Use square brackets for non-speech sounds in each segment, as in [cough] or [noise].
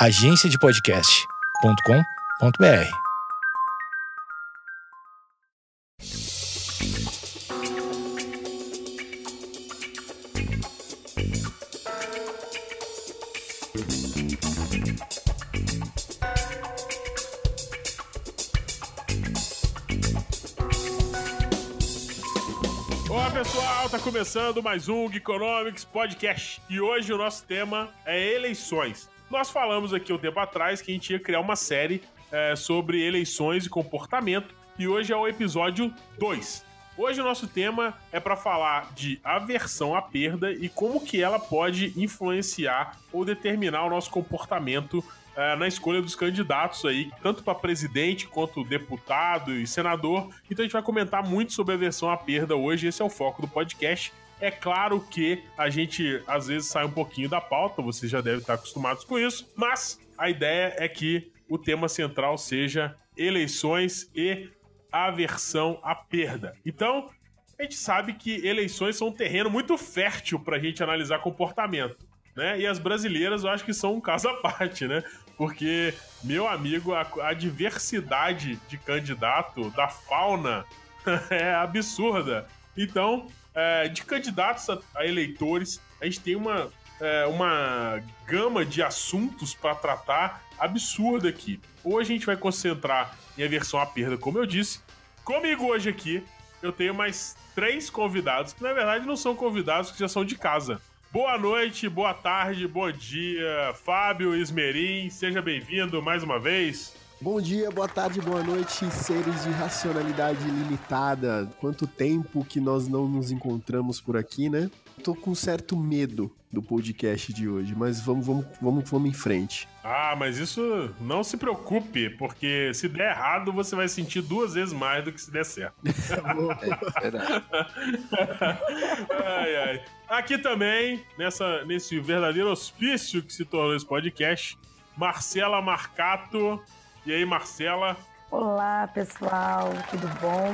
agenciadepodcast.com.br. Olá pessoal, tá começando mais um Geekonomics Podcast e hoje o nosso tema é eleições. Nós falamos aqui um tempo atrás que a gente ia criar uma série é, sobre eleições e comportamento e hoje é o episódio 2. Hoje o nosso tema é para falar de aversão à perda e como que ela pode influenciar ou determinar o nosso comportamento é, na escolha dos candidatos aí, tanto para presidente quanto deputado e senador. Então a gente vai comentar muito sobre aversão à perda hoje, esse é o foco do podcast. É claro que a gente às vezes sai um pouquinho da pauta, vocês já devem estar acostumados com isso, mas a ideia é que o tema central seja eleições e aversão à perda. Então, a gente sabe que eleições são um terreno muito fértil para a gente analisar comportamento. Né? E as brasileiras eu acho que são um caso à parte, né? Porque, meu amigo, a, a diversidade de candidato, da fauna, [laughs] é absurda. Então, é, de candidatos a, a, eleitores, a gente tem uma, é, uma gama de assuntos para tratar absurda aqui. Hoje a gente vai concentrar em aversão à perda, como eu disse. Comigo hoje aqui, eu tenho mais três convidados, que na verdade não são convidados, que já são de casa. Boa noite, boa tarde, bom dia, Fábio Esmerim, seja bem-vindo mais uma vez. Bom dia, boa tarde, boa noite, seres de racionalidade limitada. Quanto tempo que nós não nos encontramos por aqui, né? Tô com certo medo do podcast de hoje, mas vamos, vamos, vamos, vamos em frente. Ah, mas isso não se preocupe, porque se der errado, você vai sentir duas vezes mais do que se der certo. [laughs] ai, ai. Aqui também, nessa, nesse verdadeiro hospício que se tornou esse podcast, Marcela Marcato. E aí, Marcela? Olá, pessoal, tudo bom?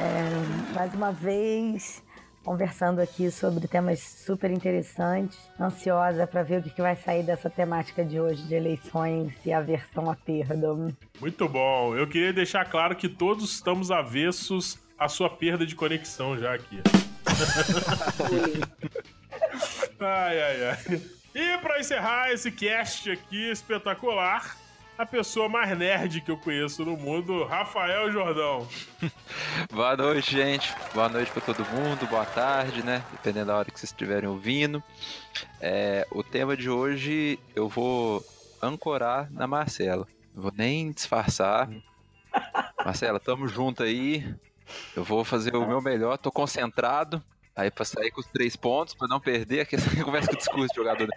É, mais uma vez, conversando aqui sobre temas super interessantes. Ansiosa para ver o que vai sair dessa temática de hoje de eleições e aversão à perda. Muito bom. Eu queria deixar claro que todos estamos avessos à sua perda de conexão já aqui. [laughs] ai, ai, ai. E para encerrar esse cast aqui espetacular, a pessoa mais nerd que eu conheço no mundo, Rafael Jordão. [laughs] boa noite, gente. Boa noite para todo mundo. Boa tarde, né? Dependendo da hora que vocês estiverem ouvindo. É, o tema de hoje eu vou ancorar na Marcela. Não vou nem disfarçar. [laughs] Marcela, tamo junto aí. Eu vou fazer o meu melhor. Tô concentrado. Aí pra sair com os três pontos, pra não perder, aqui essa [laughs] conversa com o discurso de jogador.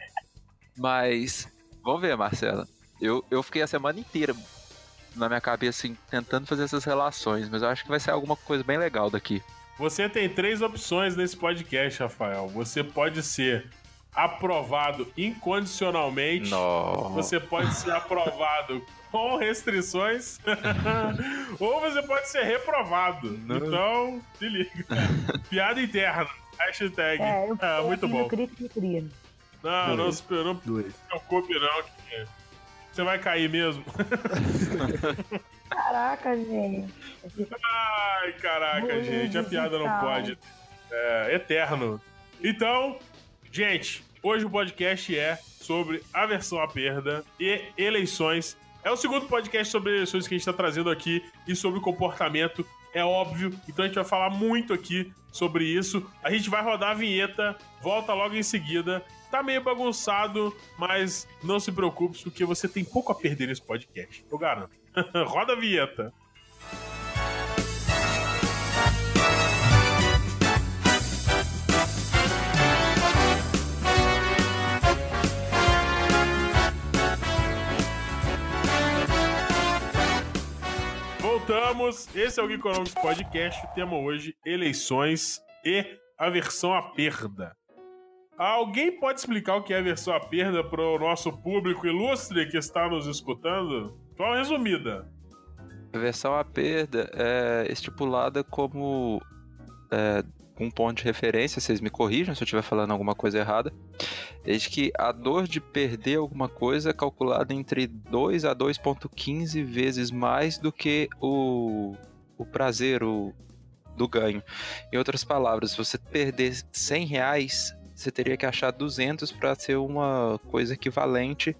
Mas, vamos ver, Marcela. Eu, eu fiquei a semana inteira na minha cabeça assim, tentando fazer essas relações, mas eu acho que vai ser alguma coisa bem legal daqui. Você tem três opções nesse podcast, Rafael. Você pode ser aprovado incondicionalmente. Não. Você pode ser aprovado [laughs] com restrições. [laughs] ou você pode ser reprovado. Não. Então, se liga. [laughs] Piada interna. Hashtag. É, eu, é muito bom. Cri, cri, cri. Não, não se preocupe não. Que você vai cair mesmo. Caraca, gente. Ai, caraca, gente. A piada não pode. É eterno. Então, gente, hoje o podcast é sobre aversão à perda e eleições. É o segundo podcast sobre eleições que a gente está trazendo aqui e sobre comportamento. É óbvio, então a gente vai falar muito aqui sobre isso. A gente vai rodar a vinheta, volta logo em seguida Tá meio bagunçado, mas não se preocupe, porque você tem pouco a perder nesse podcast. Eu garanto. [laughs] Roda a vinheta. Voltamos. Esse é o Geekonomics Podcast. O tema hoje: eleições e aversão à perda. Alguém pode explicar o que é a versão à perda para o nosso público ilustre que está nos escutando? Só uma resumida. A versão à perda é estipulada como é, um ponto de referência, vocês me corrijam se eu estiver falando alguma coisa errada. Desde que a dor de perder alguma coisa é calculada entre 2 a 2,15 vezes mais do que o, o prazer o, do ganho. Em outras palavras, se você perder 100 reais, você teria que achar 200 para ser uma coisa equivalente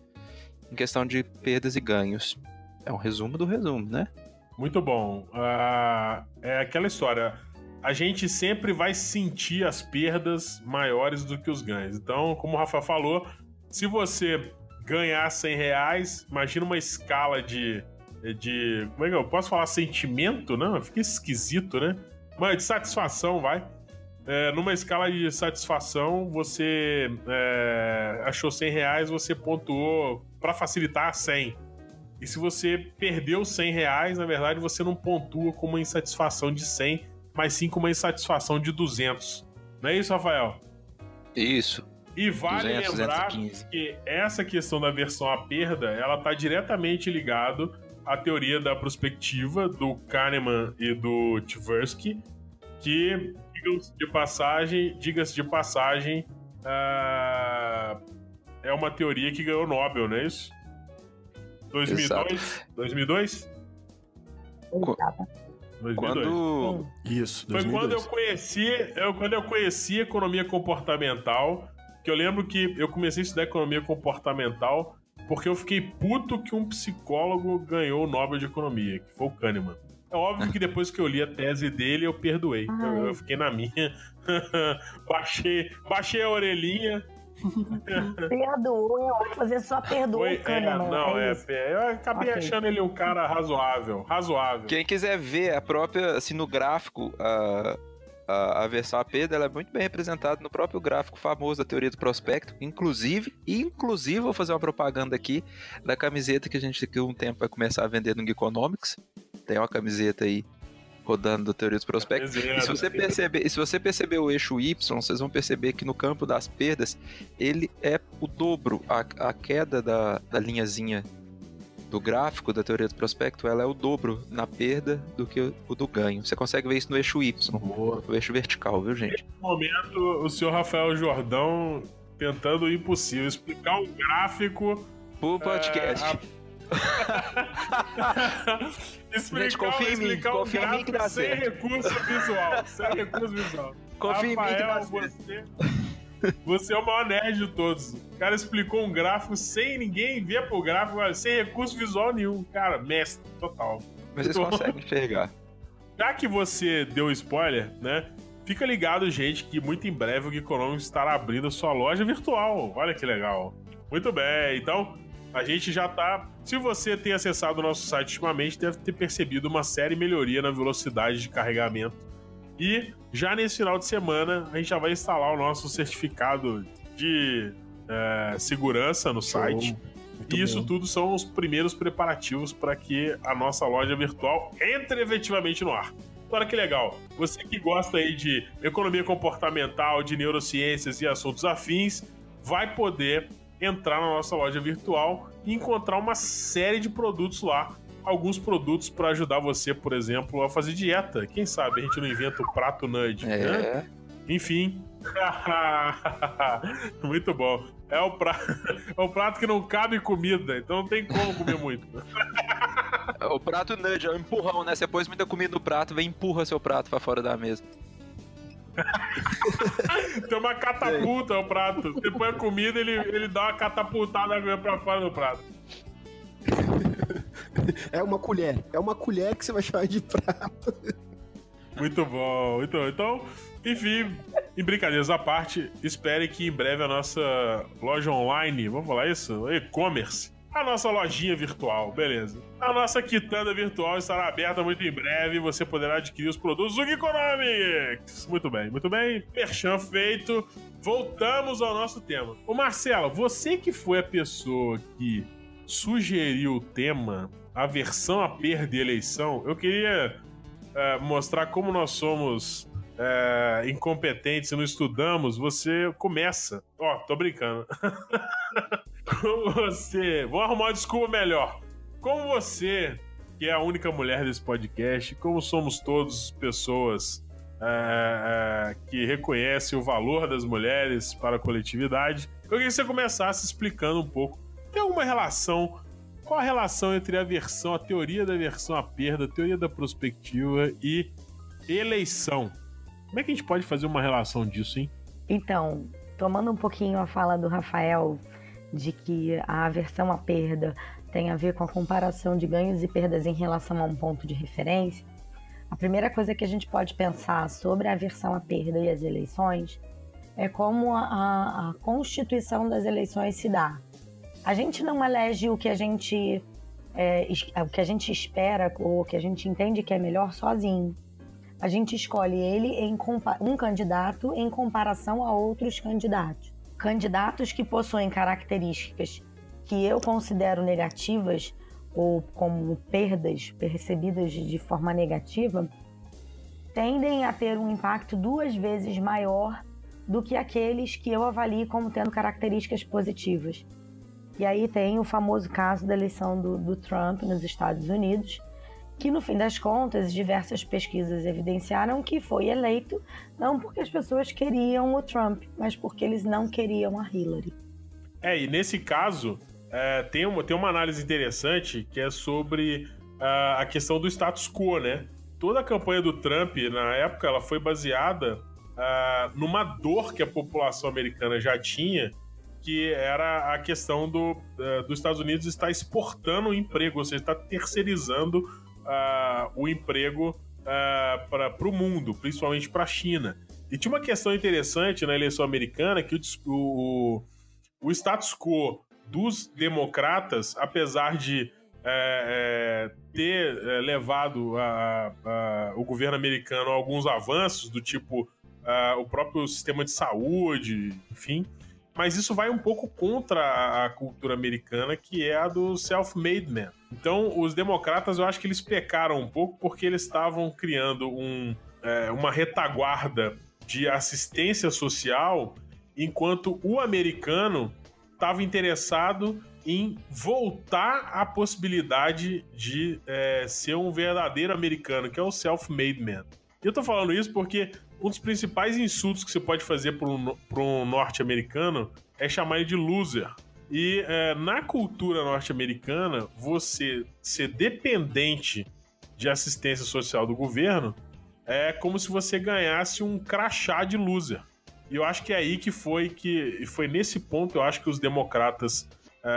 em questão de perdas e ganhos. É um resumo do resumo, né? Muito bom. Uh, é aquela história. A gente sempre vai sentir as perdas maiores do que os ganhos. Então, como o Rafa falou, se você ganhar 100 reais, imagina uma escala de. de como é que eu posso falar? Sentimento? Não, fica esquisito, né? Mas de satisfação, vai. É, numa escala de satisfação, você é, achou 100 reais, você pontuou para facilitar 100. E se você perdeu 100 reais, na verdade você não pontua com uma insatisfação de 100, mas sim com uma insatisfação de 200. Não é isso, Rafael? Isso. E vale 200, lembrar 215. que essa questão da versão à perda, ela está diretamente ligado à teoria da prospectiva do Kahneman e do Tversky, que, diga-se de passagem, diga-se de passagem, uh, é uma teoria que ganhou Nobel, não é isso? 2002? 2002? Quando... Isso, 2002. Foi quando eu conheci, eu, quando eu conheci economia comportamental, que eu lembro que eu comecei a estudar economia comportamental porque eu fiquei puto que um psicólogo ganhou o Nobel de Economia, que foi o Kahneman. É óbvio que depois que eu li a tese dele, eu perdoei. Eu, eu fiquei na minha. [laughs] baixei, baixei a orelhinha, Perdoou, eu que você só perdoou Foi, o Kahneman. É, não, é, é, eu acabei okay. achando ele um cara razoável, razoável. Quem quiser ver a própria, assim, no gráfico, a, a, a versão AP dela é muito bem representada no próprio gráfico famoso da teoria do prospecto, inclusive, inclusive vou fazer uma propaganda aqui da camiseta que a gente daqui a um tempo vai começar a vender no Geekonomics. Tem uma camiseta aí rodando do teoria dos prospectos. E se você perceber, se você perceber o eixo Y, vocês vão perceber que no campo das perdas ele é o dobro, a, a queda da, da linhazinha do gráfico da teoria do prospecto, ela é o dobro na perda do que o do ganho. Você consegue ver isso no eixo Y, no eixo vertical, viu, gente? Nesse momento, o senhor Rafael Jordão tentando o impossível, explicar um gráfico. Por podcast. É, a [laughs] explicar, Gente, confia em mim, confia em mim que dá sem certo. recurso visual, sem recurso visual. Confia Rafael, em mim que dá você, você é o maior nerd de todos. O cara explicou um gráfico sem ninguém ver pro gráfico, sem recurso visual nenhum. Cara, mestre, total. Mas vocês conseguem [laughs] enxergar. Já que você deu spoiler, né? Fica ligado, gente, que muito em breve o Geekonomics estará abrindo sua loja virtual. Olha que legal. Muito bem, então a gente já tá. Se você tem acessado o nosso site ultimamente, deve ter percebido uma série melhoria na velocidade de carregamento. E já nesse final de semana, a gente já vai instalar o nosso certificado de é, segurança no site. Muito e isso tudo são os primeiros preparativos para que a nossa loja virtual entre efetivamente no ar. Olha que legal. Você que gosta aí de economia comportamental, de neurociências e assuntos afins, vai poder entrar na nossa loja virtual e encontrar uma série de produtos lá. Alguns produtos para ajudar você, por exemplo, a fazer dieta. Quem sabe a gente não inventa o prato nudge, é. né? Enfim. [laughs] muito bom. É o, prato, [laughs] é o prato que não cabe comida, então não tem como comer muito. [laughs] o prato nudge, é um empurrão, né? Você pôs muita comida no prato, vem empurra seu prato para fora da mesa. [laughs] Tem uma catapulta o prato. Você põe a comida, ele, ele dá uma catapultada pra fora do prato. [laughs] É uma colher. É uma colher que você vai chamar de prato. Muito bom. Então, então enfim, em brincadeiras à parte, espere que em breve a nossa loja online, vamos falar isso? E-commerce a nossa lojinha virtual, beleza. A nossa quitanda virtual estará aberta muito em breve e você poderá adquirir os produtos do Geekonomics. Muito bem, muito bem. Perchan feito. Voltamos ao nosso tema. Ô Marcelo, você que foi a pessoa que sugeriu o tema, a versão a perda e eleição, eu queria é, mostrar como nós somos é, incompetentes e não estudamos. Você começa. Ó, oh, tô brincando. [laughs] Como você. Vou arrumar uma desculpa melhor. Como você, que é a única mulher desse podcast, como somos todos pessoas é, é, que reconhece o valor das mulheres para a coletividade. Eu queria que você começasse explicando um pouco. Tem alguma relação? Qual a relação entre a versão, a teoria da versão à perda, a teoria da prospectiva e eleição? Como é que a gente pode fazer uma relação disso, hein? Então, tomando um pouquinho a fala do Rafael de que a aversão à perda tem a ver com a comparação de ganhos e perdas em relação a um ponto de referência, a primeira coisa que a gente pode pensar sobre a aversão à perda e as eleições é como a, a constituição das eleições se dá. A gente não elege o que a gente é, o que a gente espera ou o que a gente entende que é melhor sozinho. A gente escolhe ele em um candidato em comparação a outros candidatos. Candidatos que possuem características que eu considero negativas ou como perdas percebidas de forma negativa, tendem a ter um impacto duas vezes maior do que aqueles que eu avalio como tendo características positivas. E aí tem o famoso caso da eleição do, do Trump nos Estados Unidos, que no fim das contas diversas pesquisas evidenciaram que foi eleito não porque as pessoas queriam o Trump, mas porque eles não queriam a Hillary. É, e nesse caso, é, tem, uma, tem uma análise interessante que é sobre uh, a questão do status quo, né? Toda a campanha do Trump, na época, ela foi baseada uh, numa dor que a população americana já tinha, que era a questão do, uh, dos Estados Unidos estar exportando o emprego, ou seja, está terceirizando o emprego para o mundo, principalmente para a China. E tinha uma questão interessante na eleição americana que o, o, o status quo dos democratas, apesar de é, é, ter é, levado a, a, o governo americano a alguns avanços, do tipo a, o próprio sistema de saúde, enfim. Mas isso vai um pouco contra a cultura americana, que é a do self-made man. Então, os democratas, eu acho que eles pecaram um pouco porque eles estavam criando um, é, uma retaguarda de assistência social, enquanto o americano estava interessado em voltar à possibilidade de é, ser um verdadeiro americano, que é o self-made man. Eu tô falando isso porque um dos principais insultos que você pode fazer para um, um norte-americano é chamar ele de loser. E é, na cultura norte-americana, você ser dependente de assistência social do governo é como se você ganhasse um crachá de loser. E eu acho que é aí que foi que foi nesse ponto eu acho que os democratas é,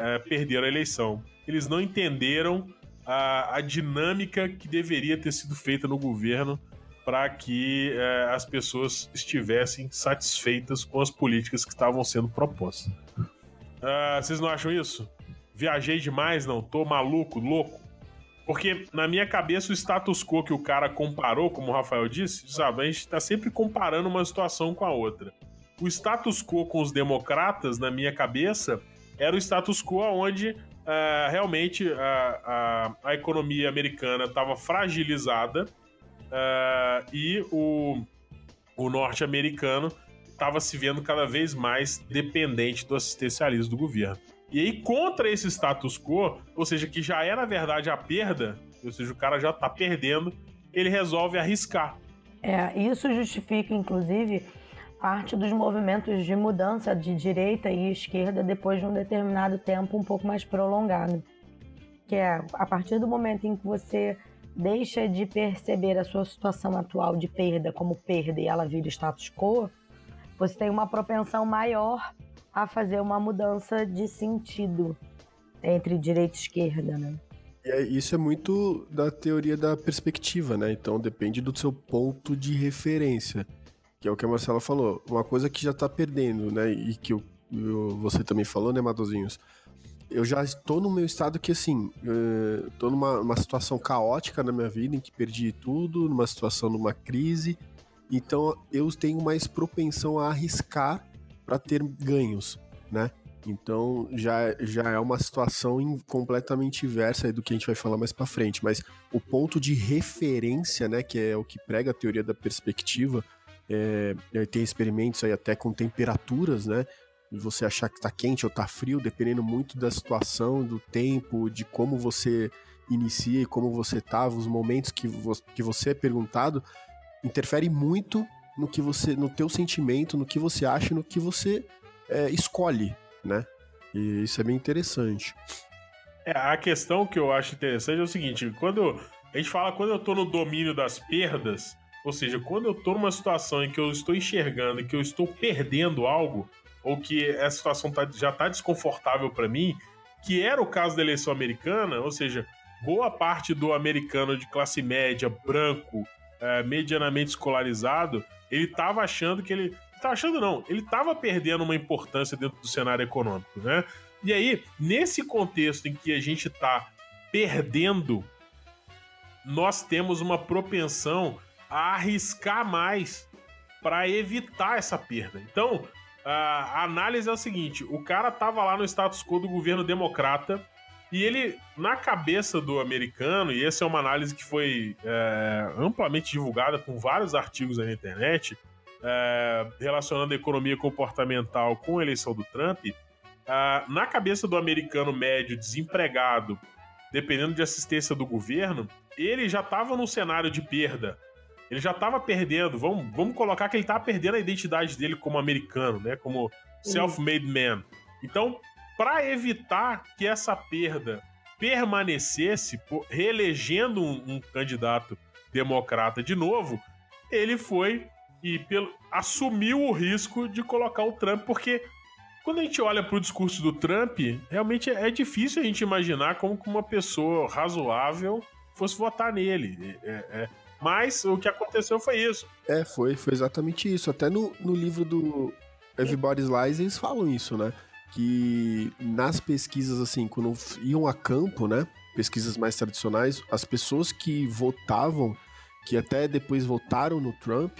é, é, perderam a eleição. Eles não entenderam a, a, dinâmica que deveria ter sido feita no governo para que é, as pessoas estivessem satisfeitas com as políticas que estavam sendo propostas. Uh, vocês não acham isso? Viajei demais, não? Tô maluco, louco? Porque na minha cabeça o status quo que o cara comparou, como o Rafael disse, sabe, a gente está sempre comparando uma situação com a outra. O status quo com os democratas, na minha cabeça, era o status quo onde uh, realmente a, a, a, economia americana estava fragilizada uh, e o, o norte-americano estava se vendo cada vez mais dependente do assistencialismo do governo. E aí, contra esse status quo, ou seja, que já é na verdade a perda, ou seja, o cara já tá perdendo, ele resolve arriscar. É, isso justifica, inclusive, parte dos movimentos de mudança de direita e esquerda depois de um determinado tempo um pouco mais prolongado. Que é a partir do momento em que você deixa de perceber a sua situação atual de perda como perda e ela vira status quo, você tem uma propensão maior a fazer uma mudança de sentido entre direita e esquerda, né? E isso é muito da teoria da perspectiva, né? Então depende do seu ponto de referência, que é o que a Marcela falou. Uma coisa que já tá perdendo, né? E que eu, eu, você também falou, né, Matozinhos? Eu já estou no meu estado que, assim, estou numa situação caótica na minha vida, em que perdi tudo, numa situação, numa crise. Então eu tenho mais propensão a arriscar para ter ganhos, né? Então já, já é uma situação in, completamente inversa do que a gente vai falar mais para frente. Mas o ponto de referência, né, que é o que prega a teoria da perspectiva, é, tem experimentos aí até com temperaturas, né? Você achar que tá quente ou tá frio, dependendo muito da situação, do tempo, de como você inicia e como você tava, os momentos que, vo que você é perguntado, interfere muito no que você, no teu sentimento, no que você acha, no que você é, escolhe, né? E isso é bem interessante. É, a questão que eu acho interessante é o seguinte: quando a gente fala quando eu tô no domínio das perdas, ou seja, quando eu tô numa situação em que eu estou enxergando que eu estou perdendo algo, ou que essa situação tá, já tá desconfortável para mim, que era o caso da eleição americana, ou seja, boa parte do americano de classe média, branco, é, medianamente escolarizado, ele tava achando que ele. Tava achando não, ele tava perdendo uma importância dentro do cenário econômico, né? E aí, nesse contexto em que a gente tá perdendo, nós temos uma propensão a arriscar mais para evitar essa perda. Então, a análise é o seguinte: o cara tava lá no status quo do governo democrata e ele, na cabeça do americano, e essa é uma análise que foi é, amplamente divulgada com vários artigos na internet, é, relacionando a economia comportamental com a eleição do Trump, é, na cabeça do americano médio desempregado, dependendo de assistência do governo, ele já estava num cenário de perda ele já estava perdendo. Vamos, vamos colocar que ele estava perdendo a identidade dele como americano, né? Como self-made man. Então, para evitar que essa perda permanecesse, reelegendo um, um, candidato democrata de novo, ele foi e pelo, assumiu o risco de colocar o Trump, porque quando a gente olha para o discurso do Trump, realmente é, é difícil a gente imaginar como que uma pessoa razoável fosse votar nele. É, é, mas o que aconteceu foi isso. É, foi, foi exatamente isso. Até no, no livro do Everybody's Lies eles falam isso, né? Que nas pesquisas, assim, quando iam a campo, né? Pesquisas mais tradicionais, as pessoas que votavam, que até depois votaram no Trump,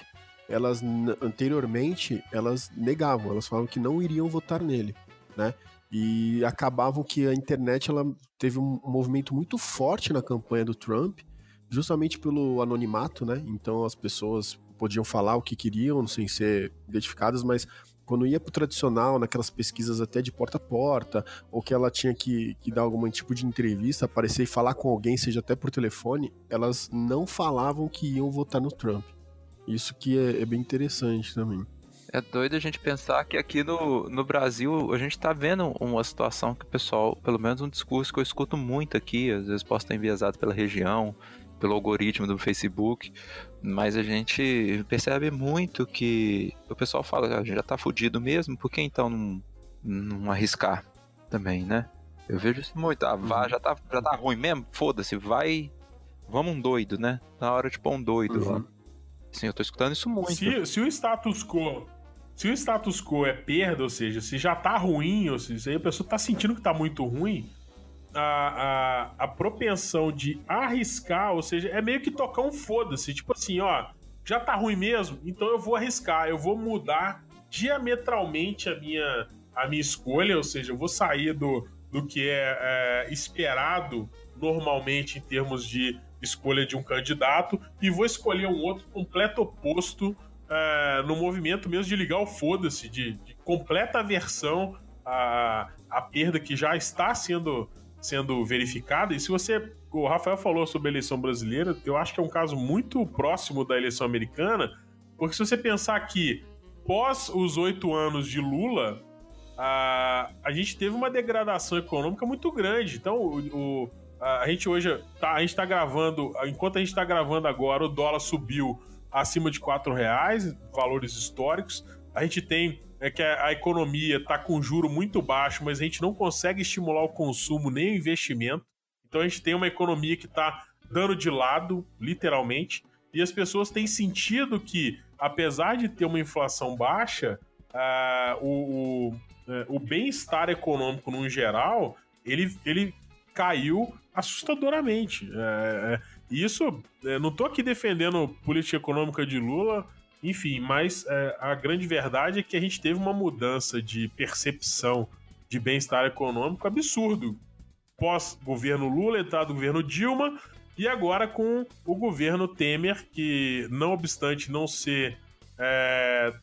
elas anteriormente elas negavam, elas falavam que não iriam votar nele, né? E acabavam que a internet ela teve um movimento muito forte na campanha do Trump justamente pelo anonimato, né? Então as pessoas podiam falar o que queriam sem ser identificadas, mas quando ia pro tradicional, naquelas pesquisas até de porta a porta, ou que ela tinha que, que dar algum tipo de entrevista, aparecer e falar com alguém, seja até por telefone, elas não falavam que iam votar no Trump. Isso que é, é bem interessante também. É doido a gente pensar que aqui no, no Brasil a gente tá vendo uma situação que o pessoal, pelo menos um discurso que eu escuto muito aqui, às vezes posso estar enviesado pela região, pelo algoritmo do Facebook, mas a gente percebe muito que o pessoal fala, ah, a gente já tá fudido mesmo, por que então não, não arriscar também, né? Eu vejo isso muito, ah, vá, uhum. já, tá, já tá ruim mesmo, foda-se, vai, vamos um doido, né? Na hora de pôr um doido uhum. eu tô escutando isso muito. Se, se o status quo se o status quo é perda, ou seja, se já tá ruim, ou seja, a pessoa tá sentindo que tá muito ruim, a, a, a propensão de arriscar, ou seja, é meio que tocar um foda-se. Tipo assim, ó, já tá ruim mesmo, então eu vou arriscar, eu vou mudar diametralmente a minha, a minha escolha, ou seja, eu vou sair do, do que é, é esperado normalmente em termos de escolha de um candidato e vou escolher um outro completo oposto é, no movimento mesmo de ligar o foda-se, de, de, completa aversão à, à perda que já está sendo sendo verificada. E se você. O Rafael falou sobre a eleição brasileira, eu acho que é um caso muito próximo da eleição americana, porque se você pensar que pós os oito anos de Lula, a, a gente teve uma degradação econômica muito grande. Então, o, o a gente hoje tá, a gente está gravando, enquanto a gente está gravando agora, o dólar subiu acima de quatro reais, valores históricos. A gente tem é que a, economia está com juro muito baixo, mas a gente não consegue estimular o consumo nem o investimento. Então a gente tem uma economia que está dando de lado, literalmente, e as pessoas têm sentido que, apesar de ter uma inflação baixa, uh, o, o, é, o bem-estar econômico no geral, ele, ele caiu assustadoramente. É, isso, não estou aqui defendendo política econômica de Lula, enfim, mas é, a grande verdade é que a gente teve uma mudança de percepção de bem-estar econômico absurdo. Pós-governo Lula, entrada do governo Dilma, e agora com o governo Temer, que, não obstante não ser é,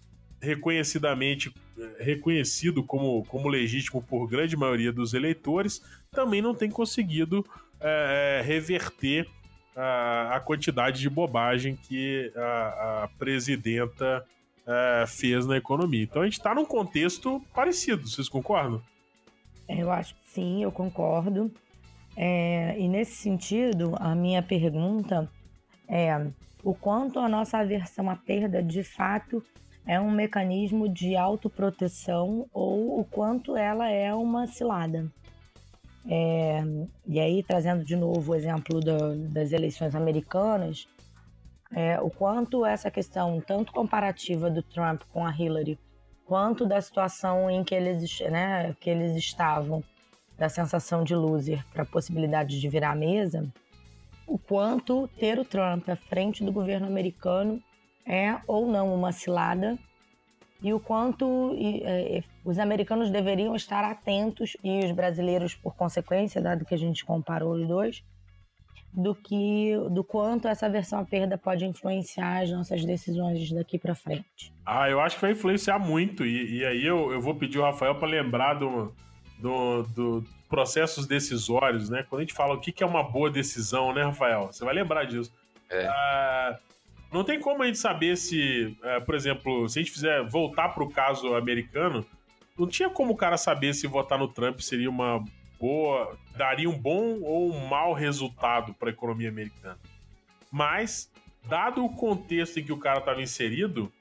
reconhecidamente é, reconhecido como, como legítimo por grande maioria dos eleitores, também não tem conseguido é, reverter a, a quantidade de bobagem que a, a presidenta é, fez na economia. Então a gente está num contexto parecido, vocês concordam? Eu acho que sim, eu concordo. É, e nesse sentido, a minha pergunta é o quanto a nossa aversão à perda de fato é um mecanismo de autoproteção ou o quanto ela é uma cilada. É, e aí, trazendo de novo o exemplo da, das eleições americanas, é, o quanto essa questão, tanto comparativa do Trump com a Hillary, quanto da situação em que eles, né, que eles estavam, da sensação de loser para a possibilidade de virar a mesa, o quanto ter o Trump à frente do governo americano é ou não uma cilada e o quanto é, os americanos deveriam estar atentos e os brasileiros, por consequência, dado que a gente comparou os dois, do que do quanto essa versão à perda pode influenciar as nossas decisões daqui para frente. Ah, eu acho que vai influenciar muito e, e aí eu, eu vou pedir o Rafael para lembrar do, do, do, processos decisórios, né? Quando a gente fala o que, que é uma boa decisão, né, Rafael? Você vai lembrar disso. É. Ah, não tem como a gente saber se, é, por exemplo, se a gente fizer voltar para o caso americano, não tinha como o cara saber se votar no Trump seria uma boa, daria um bom ou um mau resultado para a economia americana. Mas, dado o contexto em que o cara estava inserido,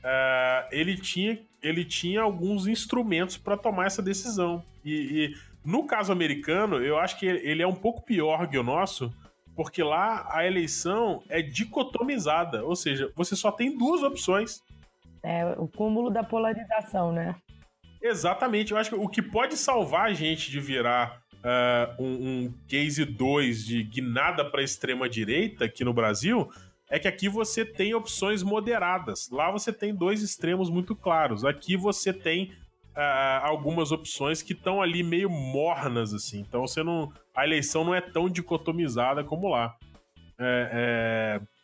uh, ele, tinha, ele tinha alguns instrumentos para tomar essa decisão. E, e, no caso americano, eu acho que ele é um pouco pior que o nosso, porque lá a eleição é dicotomizada, ou seja, você só tem duas opções. É o cúmulo da polarização, né? Exatamente. Eu acho que o que pode salvar a gente de virar uh, um, um case 2 de guinada para a extrema-direita aqui no Brasil é que aqui você tem opções moderadas. Lá você tem dois extremos muito claros. Aqui você tem uh, algumas opções que estão ali meio mornas, assim. Então você não. A eleição não é tão dicotomizada como lá. É, é...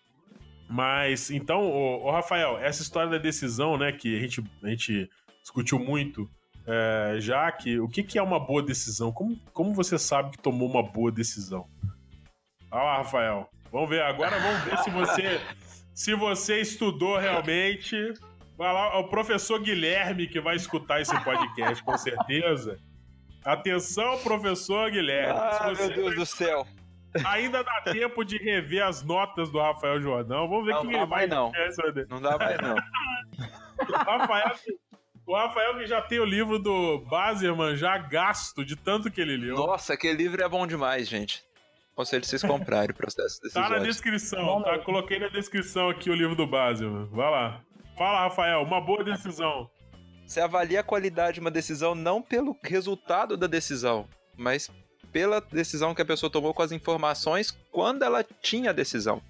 Mas, então, o Rafael, essa história da decisão, né, que a gente, a gente discutiu muito é, já que o que, que é uma boa decisão? Como, como você sabe que tomou uma boa decisão? Olha lá, Rafael. Vamos ver agora, vamos ver se você [laughs] se você estudou realmente. Vai lá, o professor Guilherme que vai escutar esse podcast com certeza. Atenção, professor Guilherme. Ah, meu Deus do céu. Ainda dá tempo de rever as notas do Rafael Jordão. Vamos ver não, que ele vai. Não, não dá mais não. [laughs] Rafael o Rafael que já tem o livro do Bazerman já gasto de tanto que ele leu. Nossa, aquele livro é bom demais, gente. Conselho vocês comprarem o processo Tá na descrição, tá? Coloquei na descrição aqui o livro do Bazerman. Vai lá. Fala, Rafael, uma boa decisão. Você avalia a qualidade de uma decisão não pelo resultado da decisão, mas pela decisão que a pessoa tomou com as informações quando ela tinha a decisão.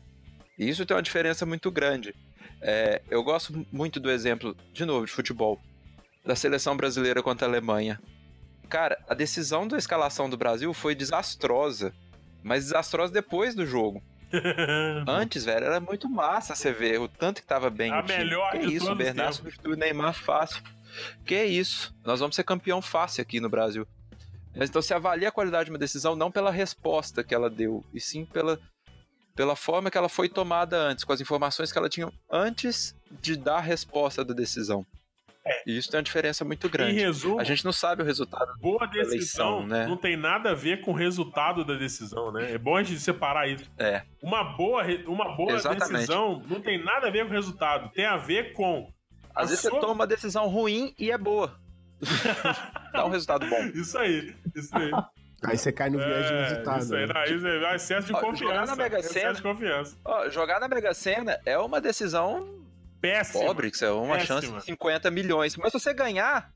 E isso tem uma diferença muito grande. É, eu gosto muito do exemplo, de novo, de futebol da seleção brasileira contra a Alemanha. Cara, a decisão da escalação do Brasil foi desastrosa, mas desastrosa depois do jogo. [laughs] Antes, velho, era muito massa você ver o tanto que tava bem. A melhor que de isso, o Bernardo substitui o Neymar fácil. Que isso? Nós vamos ser campeão fácil aqui no Brasil. Mas então você avalia a qualidade de uma decisão não pela resposta que ela deu, e sim pela, pela forma que ela foi tomada antes, com as informações que ela tinha antes de dar a resposta da decisão. É. E isso tem uma diferença muito grande. Em resumo, a gente não sabe o resultado. Boa decisão eleição, né? não tem nada a ver com o resultado da decisão, né? É bom a gente separar isso. É. Uma boa, uma boa decisão não tem nada a ver com o resultado. Tem a ver com. Às vezes sua... você toma uma decisão ruim e é boa. [laughs] Dá um resultado bom. Isso aí, isso aí. Aí você cai no viés de é, resultado. Isso aí, né? não, isso é excesso de Ó, confiança. Jogar na Mega Sena, excesso de confiança. Ó, jogar na Mega Sena é uma decisão Péssima. Pobre, que é uma Péssima. chance de 50 milhões. Mas se você ganhar.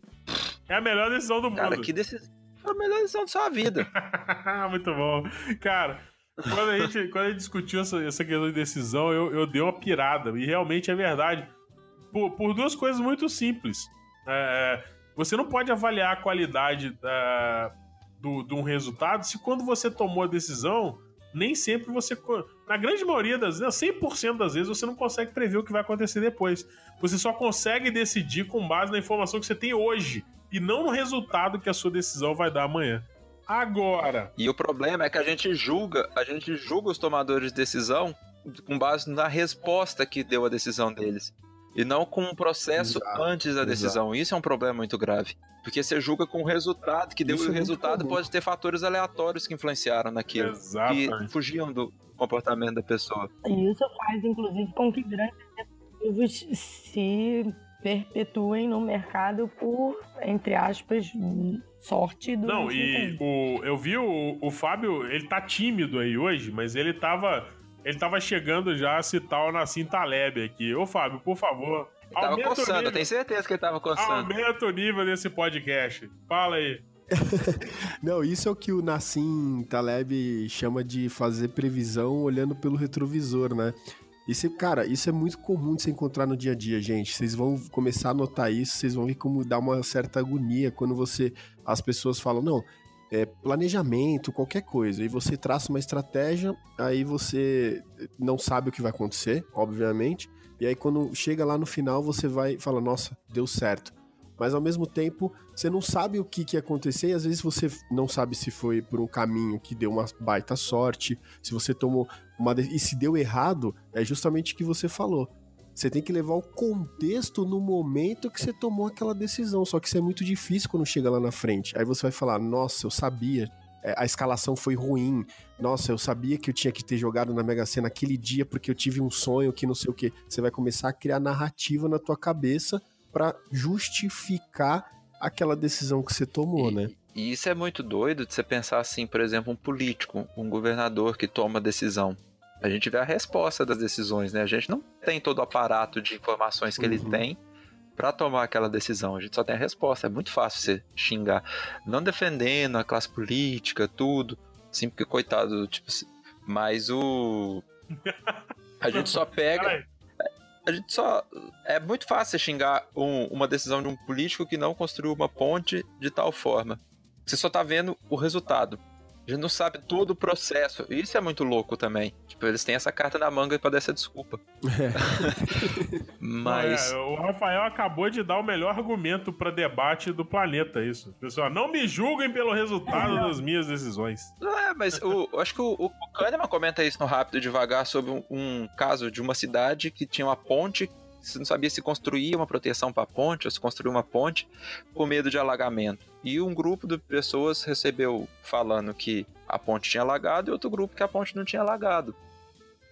É a melhor decisão do mundo. Cara, que decisão. Foi a melhor decisão da sua vida. [laughs] Muito bom. Cara, quando a gente, quando a gente discutiu essa, essa questão de decisão, eu, eu dei uma pirada. E realmente é verdade. Por, por duas coisas muito simples. É, você não pode avaliar a qualidade é, do, de um resultado se quando você tomou a decisão, nem sempre você. Na grande maioria das vezes, 100% das vezes, você não consegue prever o que vai acontecer depois. Você só consegue decidir com base na informação que você tem hoje e não no resultado que a sua decisão vai dar amanhã. Agora. E o problema é que a gente julga, a gente julga os tomadores de decisão com base na resposta que deu a decisão deles. E não com um processo Exato, antes da decisão. Isso é um problema muito grave. Porque você julga com o resultado que deu Isso e é o muito resultado pode ter fatores aleatórios que influenciaram naquilo. Que Exatamente. fugiam do comportamento da pessoa. E isso faz, inclusive, com que grandes executivos se perpetuem no mercado por, entre aspas, sorte do Não, e o, eu vi o, o Fábio, ele tá tímido aí hoje, mas ele tava. Ele tava chegando já a citar o Nassim Taleb aqui. Ô, Fábio, por favor. Ele tava coçando, eu tenho certeza que ele tava coçando. Aumenta o nível desse podcast. Fala aí. [laughs] Não, isso é o que o Nassim Taleb chama de fazer previsão olhando pelo retrovisor, né? Isso, cara, isso é muito comum de se encontrar no dia a dia, gente. Vocês vão começar a notar isso, vocês vão ver como dá uma certa agonia quando você. As pessoas falam, não, é planejamento, qualquer coisa. E você traça uma estratégia, aí você não sabe o que vai acontecer, obviamente. E aí quando chega lá no final, você vai fala, nossa, deu certo. Mas ao mesmo tempo, você não sabe o que, que ia acontecer, e às vezes você não sabe se foi por um caminho que deu uma baita sorte, se você tomou uma. E se deu errado, é justamente o que você falou. Você tem que levar o contexto no momento que você tomou aquela decisão. Só que isso é muito difícil quando chega lá na frente. Aí você vai falar: Nossa, eu sabia, é, a escalação foi ruim. Nossa, eu sabia que eu tinha que ter jogado na Mega Sena aquele dia porque eu tive um sonho que não sei o que. Você vai começar a criar narrativa na tua cabeça pra justificar aquela decisão que você tomou, E- né? E isso é muito doido de você pensar assim, por exemplo, um político, um governador que toma decisão. A gente vê a resposta das decisões, né? A gente não tem todo o aparato de informações que ele Uhum. tem pra tomar aquela decisão. A gente só tem a resposta. É muito fácil você xingar. Não defendendo a classe política, tudo. Sim, porque coitado, tipo, mas o. [laughs] A gente só pega. A gente só. É muito fácil você xingar um- uma decisão de um político que não construiu uma ponte de tal forma. Você só tá vendo o resultado. A gente não sabe todo o processo. Isso é muito louco também. Tipo, eles têm essa carta na manga pra dar essa desculpa. Mas. É, o Rafael acabou de dar o melhor argumento pra debate do planeta, isso. Pessoal, não me julguem pelo resultado das minhas decisões. Não é, mas o, eu acho que o, o Kahneman comenta isso no Rápido Devagar sobre um, um caso de uma cidade que tinha uma ponte, você não sabia se construía uma proteção para a ponte ou se construía uma ponte com medo de alagamento. E um grupo de pessoas recebeu falando que a ponte tinha alagado e outro grupo que a ponte não tinha alagado.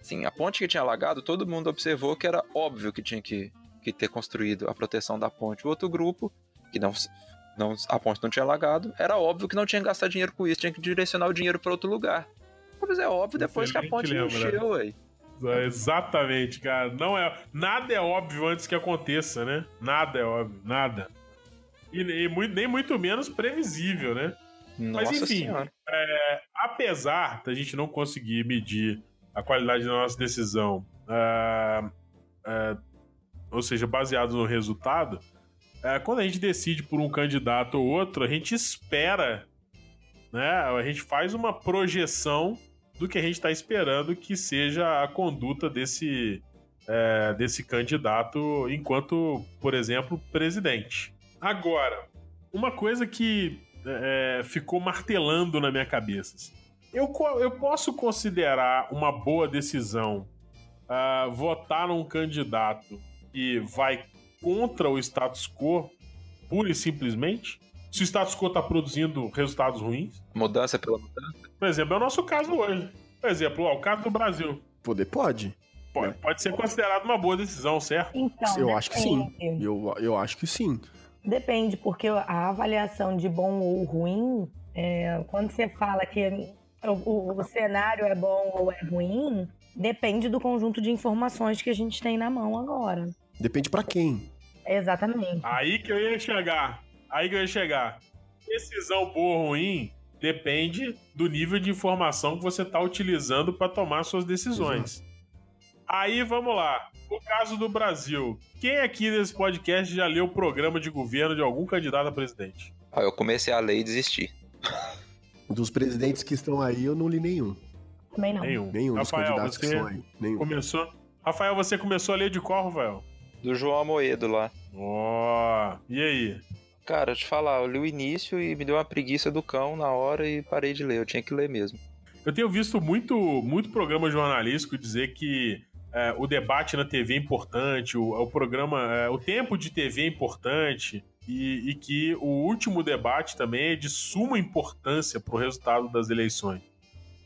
Sim, a ponte que tinha alagado, todo mundo observou que era óbvio que tinha que, que ter construído a proteção da ponte. O outro grupo, que não, não a ponte não tinha alagado, era óbvio que não tinha que gastar dinheiro com isso, tinha que direcionar o dinheiro para outro lugar. Mas é óbvio depois que a ponte lembra. encheu, ué. É, Exatamente, cara. Não é, nada é óbvio antes que aconteça, né? Nada é óbvio, nada. E, e muito- nem muito menos previsível, né? Mas, Nossa enfim, senhora. apesar da gente não conseguir medir a qualidade da nossa decisão, ah, ah, ou seja, baseado no resultado, ah, quando a gente decide por um candidato ou outro, a gente espera, né? A gente faz uma projeção do que a gente está esperando que seja a conduta desse, eh, desse candidato enquanto, por exemplo, presidente. Agora, uma coisa que é, ficou martelando na minha cabeça. assim. Eu, eu posso considerar uma boa decisão ah, votar num candidato que vai contra o status quo, pura e simplesmente? Se o status quo está produzindo resultados ruins? Mudança pela mudança. Por exemplo, é o nosso caso hoje. Por exemplo, ó, o caso do Brasil. Poder pode. Pode, pode ser considerado uma boa decisão, certo? Então, Eu acho que sim. Eu, eu acho que sim. Depende, porque a avaliação de bom ou ruim, é, quando você fala que o, o- o cenário é bom ou é ruim, depende do conjunto de informações que a gente tem na mão agora. Depende pra quem. Exatamente. Aí que eu ia chegar. Aí que eu ia chegar. Decisão boa ou ruim depende do nível de informação que você está utilizando para tomar suas decisões. Aí vamos lá. O caso do Brasil. Quem aqui nesse podcast já leu o programa de governo de algum candidato a presidente? Aí eu comecei a ler e desisti. Dos presidentes que estão aí, eu não li nenhum. Também não. Nenhum. Nenhum dos Rafael, candidatos que estão aí. Nenhum. começou. Rafael, você começou a ler de qual, Rafael? Do João Amoedo lá. Ó, e aí? Cara, te falar, eu li o início e me deu uma preguiça do cão na hora e parei de ler. Eu tinha que ler mesmo. Eu tenho visto muito, muito programa jornalístico dizer que é, o debate na TV é importante, o, o programa, é, o tempo de TV é importante e, e, que o último debate também é de suma importância para o resultado das eleições.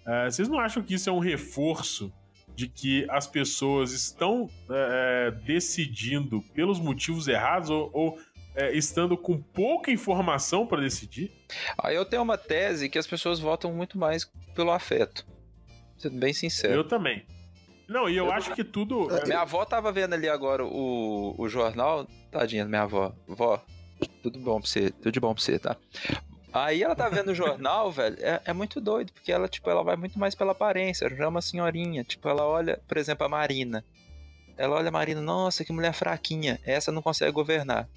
É, vocês não acham que isso é um reforço de que as pessoas estão é, é, decidindo pelos motivos errados ou, ou é, estando com pouca informação para decidir? Aí eu tenho uma tese que as pessoas votam muito mais pelo afeto. Sendo bem sincero. Eu também. Não, e eu, eu acho que tudo. É, minha avó tava vendo ali agora o, o jornal. Tadinha, minha avó. Vó, tudo bom pra você, tudo de bom pra você, tá? Aí ela tá vendo o jornal, [laughs] velho, é, é, muito doido, porque ela, tipo, ela vai muito mais pela aparência, já é uma senhorinha, tipo, ela olha, por exemplo, a Marina. Ela olha a Marina, nossa, que mulher fraquinha, essa não consegue governar.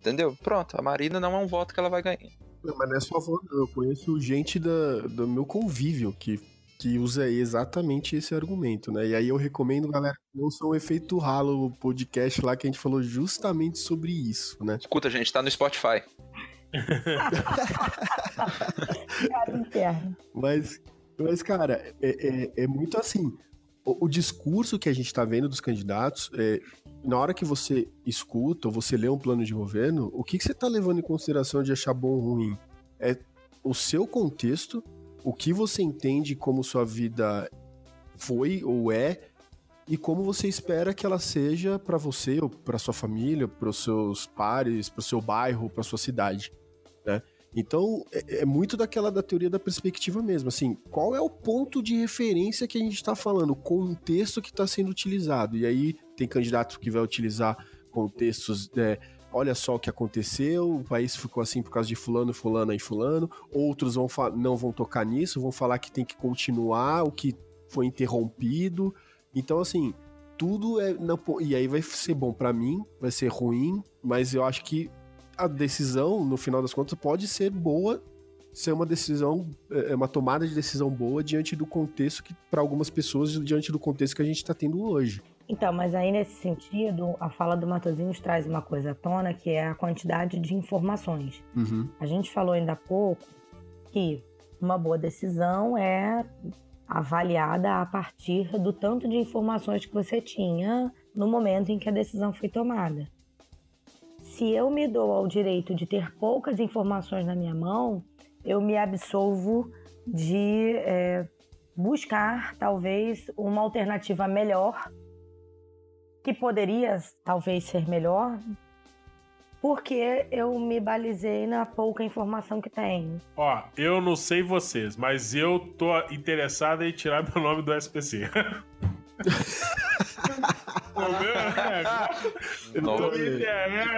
Entendeu? Pronto, a Marina não é um voto que ela vai ganhar. Não, mas não é só voto, eu conheço gente da, do meu convívio que, que usa exatamente esse argumento, né? E aí eu recomendo, galera, não são o efeito ralo, o podcast lá que a gente falou justamente sobre isso, né? Escuta, gente, tá no Spotify. [laughs] mas, mas, cara, é, é, é muito assim. O, o, discurso que a gente tá vendo dos candidatos, é, na hora que você escuta ou você lê um plano de governo, o que, que você tá levando em consideração de achar bom ou ruim? É o seu contexto, o que você entende como sua vida foi ou é e como você espera que ela seja para você ou para sua família, para os seus pares, para o seu bairro, para sua cidade né? Então, é, é, muito daquela da teoria da perspectiva mesmo, assim, qual é o ponto de referência que a gente está falando, o contexto que está sendo utilizado, e aí tem candidato que vai utilizar contextos, é, olha só o que aconteceu, o país ficou assim por causa de fulano, fulano e fulano, outros vão não vão tocar nisso, vão falar que tem que continuar o que foi interrompido, então assim, tudo é, não, e aí vai ser bom para mim, vai ser ruim, mas eu acho que a decisão, no final das contas, pode ser boa, ser uma decisão, é, é uma tomada de decisão boa diante do contexto que, para algumas pessoas, diante do contexto que a gente está tendo hoje. Então, mas aí nesse sentido, a fala do Matosinhos traz uma coisa à tona, que é a quantidade de informações. Uhum. A gente falou ainda há pouco que uma boa decisão é avaliada a partir do tanto de informações que você tinha no momento em que a decisão foi tomada se eu me dou ao direito de ter poucas informações na minha mão, eu me absolvo de é, buscar talvez uma alternativa melhor, que poderia talvez ser melhor, porque eu me balizei na pouca informação que tenho. Ó, eu não sei vocês, mas eu tô interessado em tirar meu nome do SPC. [laughs] Não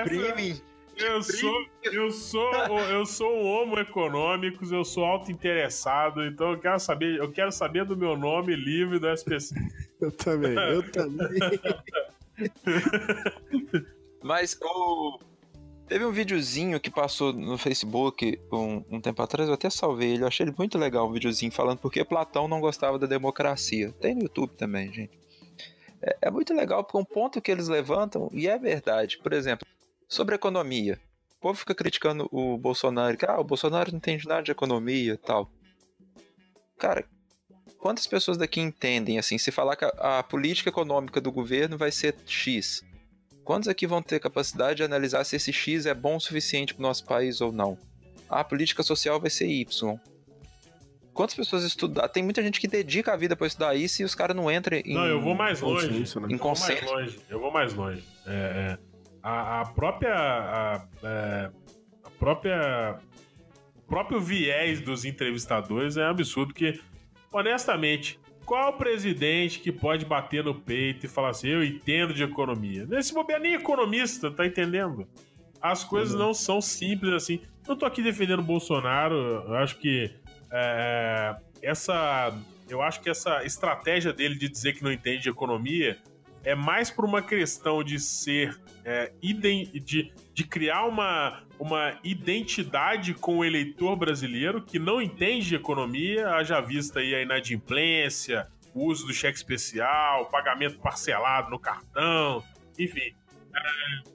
Prime. Eu sou, eu sou, eu sou um homo econômicos, eu sou auto interessado, então eu quero saber, eu quero saber do meu nome livre do SPC. [laughs] Eu também, eu também. [laughs] Mas o Teve um videozinho que passou no Facebook um, um, tempo atrás, eu até salvei ele, eu achei ele muito legal, um videozinho falando porque Platão não gostava da democracia. Tem no YouTube também, gente. É, é muito legal porque um ponto que eles levantam, e é verdade, por exemplo, sobre economia. O povo fica criticando o Bolsonaro, que ah, o Bolsonaro não entende nada de economia tal. Cara, quantas pessoas daqui entendem, assim, se falar que a, a política econômica do governo vai ser X, quantos aqui vão ter capacidade de analisar se esse X é bom o suficiente para o nosso país ou não? Ah, a política social vai ser Y. Quantas pessoas estudam? Tem muita gente que dedica a vida para estudar isso e os caras não entram em. Não, eu vou mais longe. Né? Em eu vou mais longe. Eu vou mais longe. É, é, a, a, própria. A, é, a própria. O próprio viés dos entrevistadores é absurdo, porque, honestamente, qual presidente que pode bater no peito e falar assim, eu entendo de economia? Nesse momento, nem economista, tá entendendo? As coisas uhum. não são simples assim. Não tô aqui defendendo o Bolsonaro, eu acho que é, essa. Eu acho que essa estratégia dele de dizer que não entende de economia é mais por uma questão de ser. É, de, de criar uma, uma identidade com o eleitor brasileiro que não entende de economia, haja vista aí a inadimplência, o uso do cheque especial, pagamento parcelado no cartão, enfim. É,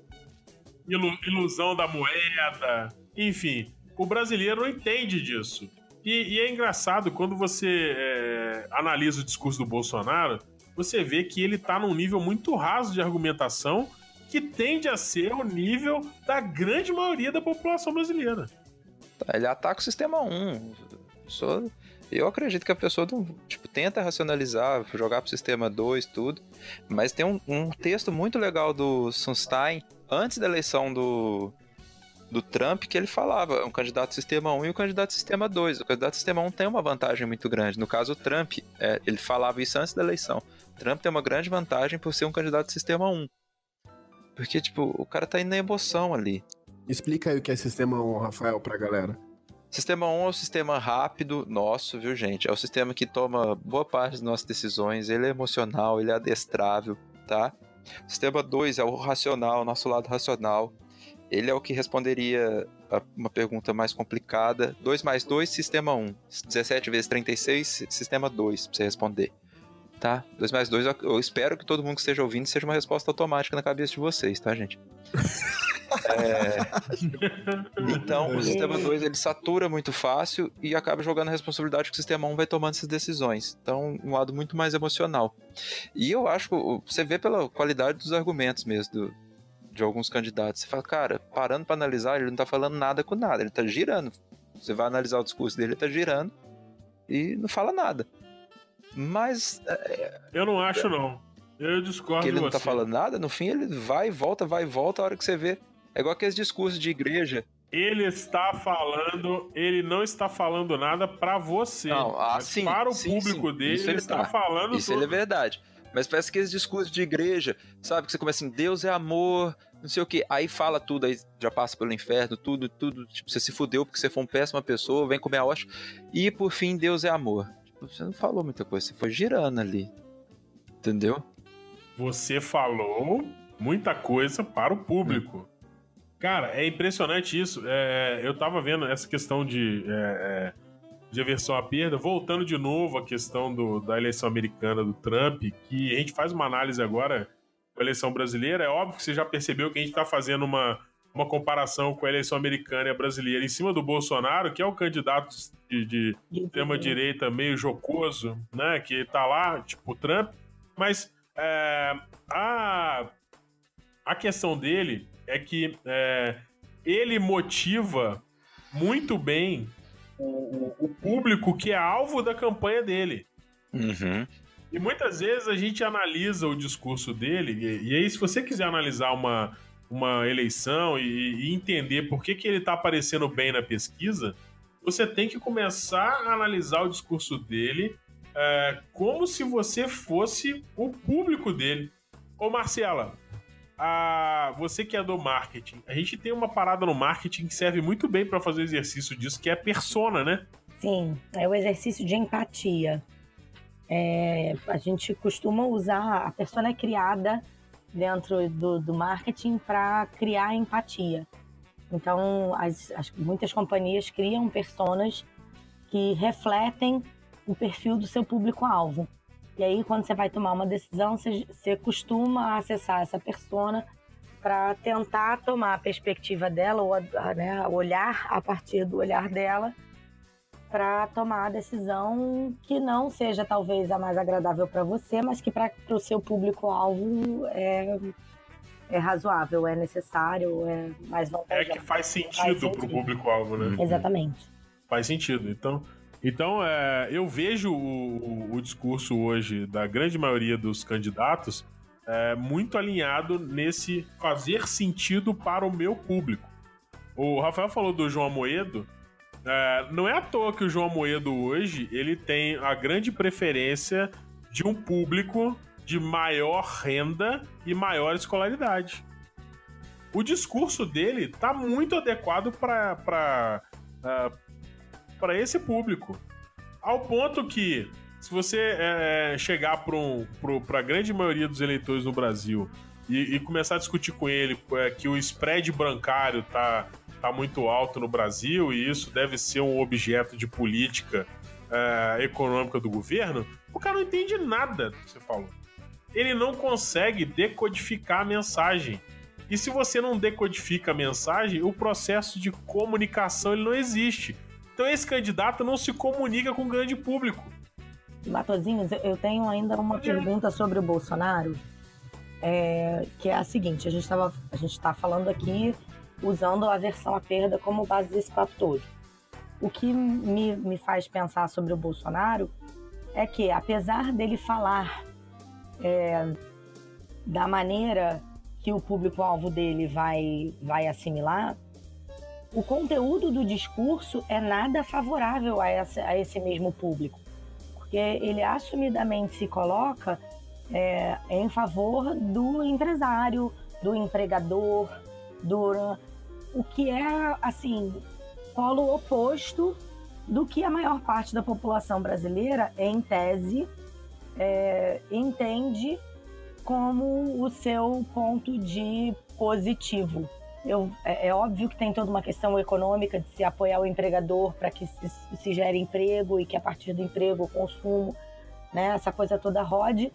ilu ilusão da moeda, enfim. O brasileiro não entende disso. E, e é engraçado quando você é, analisa o discurso do Bolsonaro, você vê que ele está num nível muito raso de argumentação que tende a ser o nível da grande maioria da população brasileira. Ele ataca o sistema 1. Sou... Eu acredito que a pessoa tipo, tenta racionalizar, jogar pro sistema 2, tudo. Mas tem um, um texto muito legal do Sunstein, antes da eleição do, do Trump, que ele falava um candidato sistema 1 e um candidato sistema 2. O candidato sistema 1 tem uma vantagem muito grande. No caso, o Trump, é, ele falava isso antes da eleição. Trump tem uma grande vantagem por ser um candidato sistema 1. Porque, tipo, o cara tá indo na emoção ali. Explica aí o que é sistema 1, Rafael, pra galera. Sistema 1 é o sistema rápido nosso, viu, gente? É o sistema que toma boa parte das nossas decisões, ele é emocional, ele é adestrável, tá? Sistema 2 é o racional, nosso lado racional. Ele é o que responderia a uma pergunta mais complicada. 2 mais 2, sistema 1. 17 vezes 36, sistema 2, pra você responder. Tá? 2 mais 2, eu espero que todo mundo que esteja ouvindo seja uma resposta automática na cabeça de vocês, tá, gente? [laughs] É... Então, o sistema 2 ele satura muito fácil e acaba jogando a responsabilidade que o sistema 1 um vai tomando essas decisões. Então, um lado muito mais emocional. E eu acho que você vê pela qualidade dos argumentos mesmo do, de alguns candidatos. Você fala, cara, parando para analisar, ele não tá falando nada com nada, ele tá girando. Você vai analisar o discurso dele, ele tá girando e não fala nada. Mas. É, eu não acho, não. Eu discordo. Que ele não tá falando nada, no fim ele vai e volta, vai e volta, a hora que você vê. É igual aqueles discursos de igreja. Ele está falando, ele não está falando nada para você. Não, ah, sim, para o sim, público sim. dele, Isso ele, está tá. falando Isso ele é verdade. Mas parece aqueles discursos de igreja, sabe? Que você começa assim, Deus é amor, não sei o que. Aí fala tudo, aí já passa pelo inferno, tudo, tudo. Tipo, você se fudeu porque você foi uma péssima pessoa, vem comer a hóstia. E por fim, Deus é amor. Tipo, você não falou muita coisa, você foi girando ali. Entendeu? Você falou muita coisa para o público. Hum. Cara, é impressionante isso. É, eu tava vendo essa questão de, é, é, de aversão à perda, voltando de novo à questão do, da eleição americana do Trump, que a gente faz uma análise agora com a eleição brasileira. É óbvio que você já percebeu que a gente está fazendo uma, uma comparação com a eleição americana e a brasileira em cima do Bolsonaro, que é o candidato de, de extrema-direita meio jocoso, né? Que tá lá, tipo o Trump. Mas é, a, a questão dele é que é, ele motiva muito bem o, o, público que é alvo da campanha dele. Uhum. E muitas vezes a gente analisa o discurso dele, e, e aí, se você quiser analisar uma, uma eleição e, e entender por que, que ele está aparecendo bem na pesquisa, você tem que começar a analisar o discurso dele é, como se você fosse o público dele. Ô Marcela, a, você que é do marketing, a gente tem uma parada no marketing que serve muito bem para fazer exercício disso, que é persona, né? Sim, é o exercício de empatia. É, a gente costuma usar, a persona é criada dentro do, do marketing para criar empatia. Então, as, as, muitas companhias criam personas que refletem o perfil do seu público-alvo. E aí, quando você vai tomar uma decisão, você, você costuma acessar essa persona para tentar tomar a perspectiva dela, ou né, olhar a partir do olhar dela, para tomar a decisão que não seja talvez a mais agradável para você, mas que para o seu público-alvo é, é razoável, é necessário, é mais vantajoso. É que faz sentido para o público-alvo, né? Exatamente. Faz sentido. Então, então, é, eu vejo o, o, discurso hoje da grande maioria dos candidatos é, muito alinhado nesse fazer sentido para o meu público. O Rafael falou do João Moedo. É, não é à toa que o João Moedo hoje ele tem a grande preferência de um público de maior renda e maior escolaridade. O discurso dele está muito adequado para para esse público. Ao ponto que, se você é, é chegar para um, a grande maioria dos eleitores no Brasil e, e começar a discutir com ele é, que o spread bancário tá, tá muito alto no Brasil e isso deve ser um objeto de política é, econômica do governo, o cara não entende nada do que você falou. Ele não consegue decodificar a mensagem. E se você não decodifica a mensagem, o processo de comunicação ele não existe. Então esse candidato não se comunica com o grande público. Matozinhos, eu tenho ainda uma pergunta sobre o Bolsonaro, é, que é a seguinte: a gente estava, a gente está falando aqui usando a versão à perda como base desse papo todo. O que me, me faz pensar sobre o Bolsonaro é que, apesar dele falar é, da maneira que o público-alvo dele vai, vai assimilar, o conteúdo do discurso é nada favorável a, essa, a esse mesmo público porque ele assumidamente se coloca é, em favor do empresário, do empregador, do o que é assim polo oposto do que a maior parte da população brasileira, em tese, é, entende como o seu ponto de positivo. Eu, é, é, óbvio que tem toda uma questão econômica de se apoiar o empregador para que se, se, gere emprego e que a partir do emprego o consumo, né, essa coisa toda rode.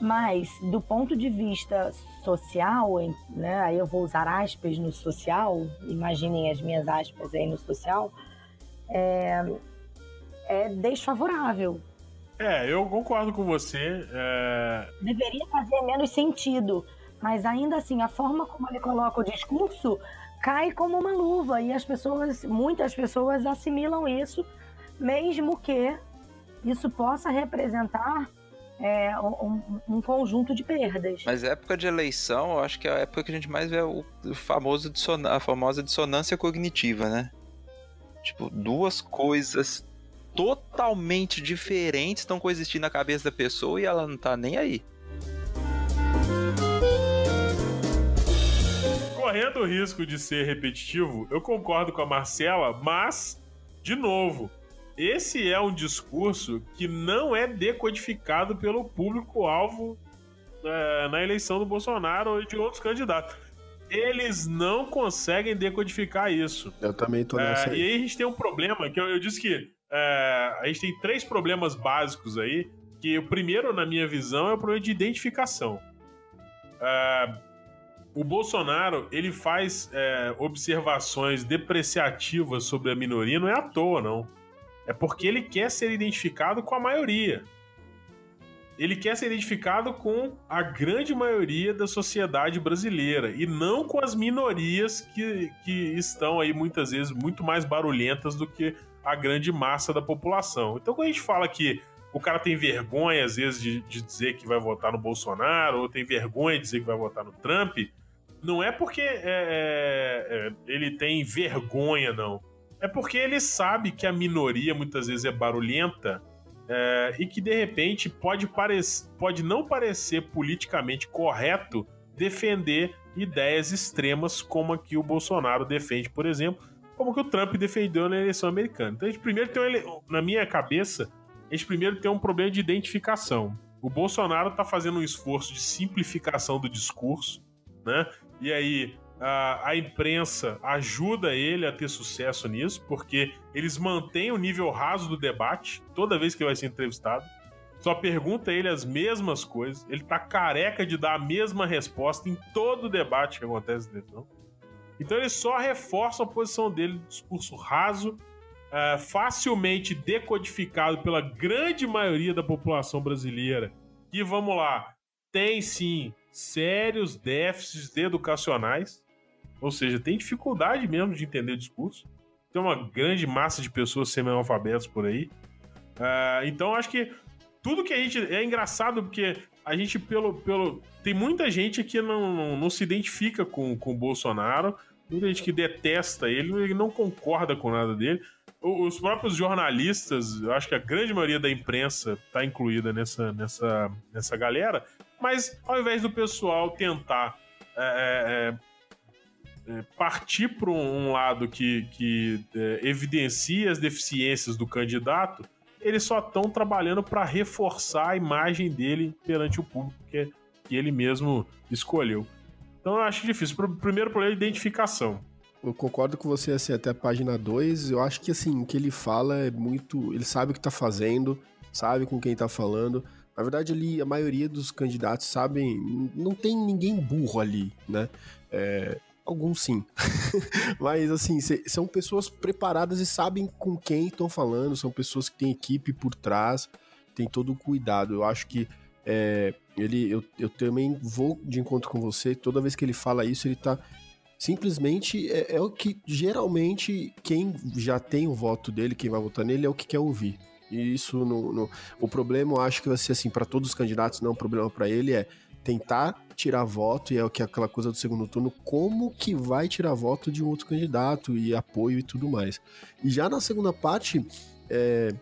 Mas do ponto de vista social, né, aí eu vou usar aspas no social, imaginem as minhas aspas aí no social, é, é desfavorável. É, eu concordo com você. É... Deveria fazer menos sentido mas ainda assim, a forma como ele coloca o discurso cai como uma luva e as pessoas, muitas pessoas assimilam isso, mesmo que isso possa representar é, um, um, conjunto de perdas. Mas época de eleição, eu acho que é a época que a gente mais vê o, famoso a famosa dissonância cognitiva, né? Tipo, duas coisas totalmente diferentes estão coexistindo na cabeça da pessoa e ela não tá nem aí. correndo o risco de ser repetitivo, eu concordo com a Marcela, mas, de novo, esse é um discurso que não é decodificado pelo público-alvo é, na eleição do Bolsonaro ou de outros candidatos. Eles não conseguem decodificar isso. Eu também tô nessa. É, e aí a gente tem um problema, que eu, eu disse que é, a gente tem três problemas básicos aí. Que o primeiro, na minha visão, é o problema de identificação. É, o Bolsonaro ele faz é, observações depreciativas sobre a minoria, não é à toa, não. É porque ele quer ser identificado com a maioria. Ele quer ser identificado com a grande maioria da sociedade brasileira e não com as minorias que, que estão aí muitas vezes muito mais barulhentas do que a grande massa da população. Então, quando a gente fala que o cara tem vergonha, às vezes, de, de dizer que vai votar no Bolsonaro, ou tem vergonha de dizer que vai votar no Trump, não é porque é, é, é, ele tem vergonha, não. É porque ele sabe que a minoria muitas vezes é barulhenta é, e que de repente pode, pode não parecer politicamente correto defender ideias extremas como a que o Bolsonaro defende, por exemplo, como que o Trump defendeu na eleição americana. Então a gente primeiro tem, na minha cabeça, a gente primeiro tem um problema de identificação. O Bolsonaro está fazendo um esforço de simplificação do discurso, né? E aí a, a, imprensa ajuda ele a ter sucesso nisso, porque eles mantêm o nível raso do debate toda vez que vai ser entrevistado. Só pergunta ele as mesmas coisas. Ele tá careca de dar a mesma resposta em todo o debate que acontece dentro. Não? Então ele só reforça a posição dele, discurso raso, uh, facilmente decodificado pela grande maioria da população brasileira. E vamos lá, tem sim sérios déficits educacionais, ou seja, tem dificuldade mesmo de entender o discurso. Tem uma grande massa de pessoas semi-analfabetas por aí. Uh, então, acho que tudo que a gente. É engraçado porque a gente, pelo. pelo tem muita gente que não, não, não se identifica com, com o Bolsonaro, muita gente que detesta ele, ele não concorda com nada dele. Os próprios jornalistas, eu acho que a grande maioria da imprensa está incluída nessa, nessa, nessa galera, mas ao invés do pessoal tentar é, é, é, é partir para um lado que, que é, evidencia as deficiências do candidato, eles só estão trabalhando para reforçar a imagem dele perante o público que, que ele mesmo escolheu. Então eu acho difícil. O primeiro problema é identificação. Eu concordo com você, assim, até a página 2. Eu acho que, assim, o que ele fala é muito. Ele sabe o que tá fazendo, sabe com quem tá falando Na verdade, ali, a maioria dos candidatos sabem. Não tem ninguém burro ali, né? É, alguns sim. [laughs] Mas, assim, são pessoas preparadas e sabem com quem estão falando, são pessoas que têm equipe por trás, tem todo o cuidado. Eu acho que é, ele, eu, eu também vou de encontro com você, toda vez que ele fala isso, ele tá simplesmente é, é, o que geralmente quem já tem o voto dele, quem vai votar nele, é o que quer ouvir. E isso no, no o problema, eu acho que vai ser assim para todos os candidatos, não é um problema para ele é tentar tirar voto e é o que aquela coisa do segundo turno, como que vai tirar voto de um outro candidato e apoio e tudo mais. E já na segunda parte, é,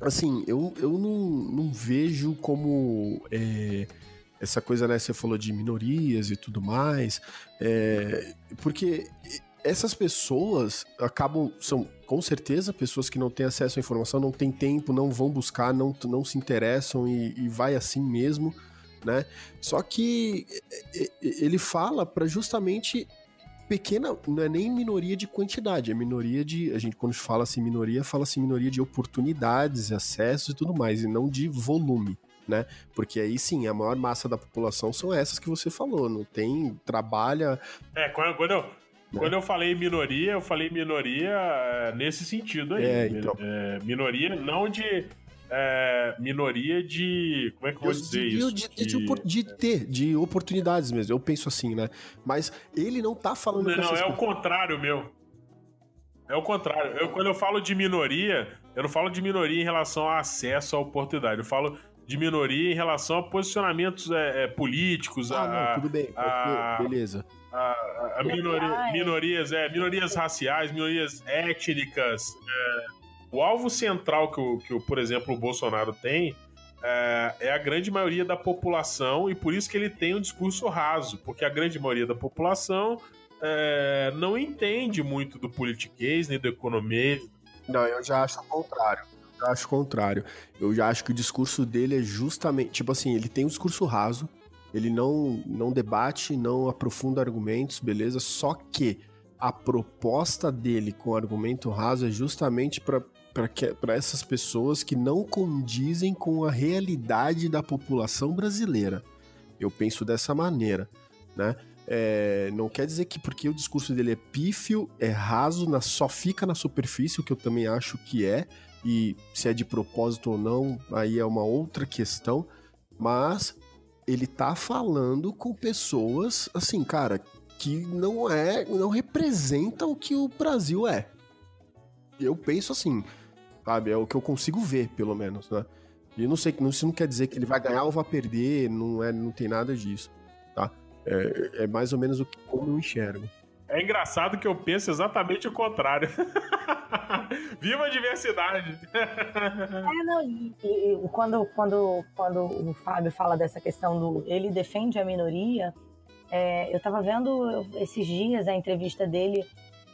assim, eu, eu não, não vejo como é, essa coisa, né? Você falou de minorias e tudo mais, é, porque essas pessoas acabam, são com certeza pessoas que não têm acesso à informação, não têm tempo, não vão buscar, não, não se interessam e, e vai assim mesmo, né? Só que ele fala para justamente pequena, não é nem minoria de quantidade, é minoria de. A gente, quando fala assim minoria, fala assim minoria de oportunidades, acessos e tudo mais, e não de volume. Né? Porque aí sim, a maior massa da população são essas que você falou, não tem, trabalha. É, quando, quando eu, né? Quando eu falei minoria, eu falei minoria é, nesse sentido aí. É, então. é, minoria não de é, minoria de. Como é que eu vou dizer isso? De, de, de, de, ter, de oportunidades mesmo. Eu penso assim, né? Mas ele não tá falando. Não, não é o contrário, meu. É o contrário. Eu, quando eu falo de minoria, eu não falo de minoria em relação a acesso à oportunidade. Eu falo de minoria em relação a posicionamentos é, é, políticos. Ah, a, não, tudo bem. A, beleza. A, a minoria, minorias, é, minorias raciais, minorias étnicas. É, o alvo central que, o, que o, por exemplo, o Bolsonaro tem é, é, a grande maioria da população e por isso que ele tem um discurso raso, porque a grande maioria da população é, não entende muito do politiquês nem do economia. Não, eu já acho o contrário. Eu acho o contrário. Eu já acho que o discurso dele é justamente. Tipo assim, ele tem um discurso raso, ele não, não debate, não aprofunda argumentos, beleza? Só que a proposta dele com argumento raso é justamente para para essas pessoas que não condizem com a realidade da população brasileira. Eu penso dessa maneira, né? É, não quer dizer que porque o discurso dele é pífio, é raso, na, só fica na superfície, o que eu também acho que é, e se é de propósito ou não, aí é uma outra questão, mas ele tá falando com pessoas, assim, cara, que não é, não representa o que o Brasil é. Eu penso assim, sabe? É o que eu consigo ver, pelo menos, né? E não sei, não, isso não quer dizer que ele vai ganhar ou vai perder, não, é, não tem nada disso, tá? É, é mais ou menos o que, como eu enxergo. É engraçado que eu penso exatamente o contrário. [laughs] Viva a diversidade! é, não, e, e, quando, quando, quando o Fábio fala dessa questão do ele defende a minoria, é, eu estava vendo esses dias a entrevista dele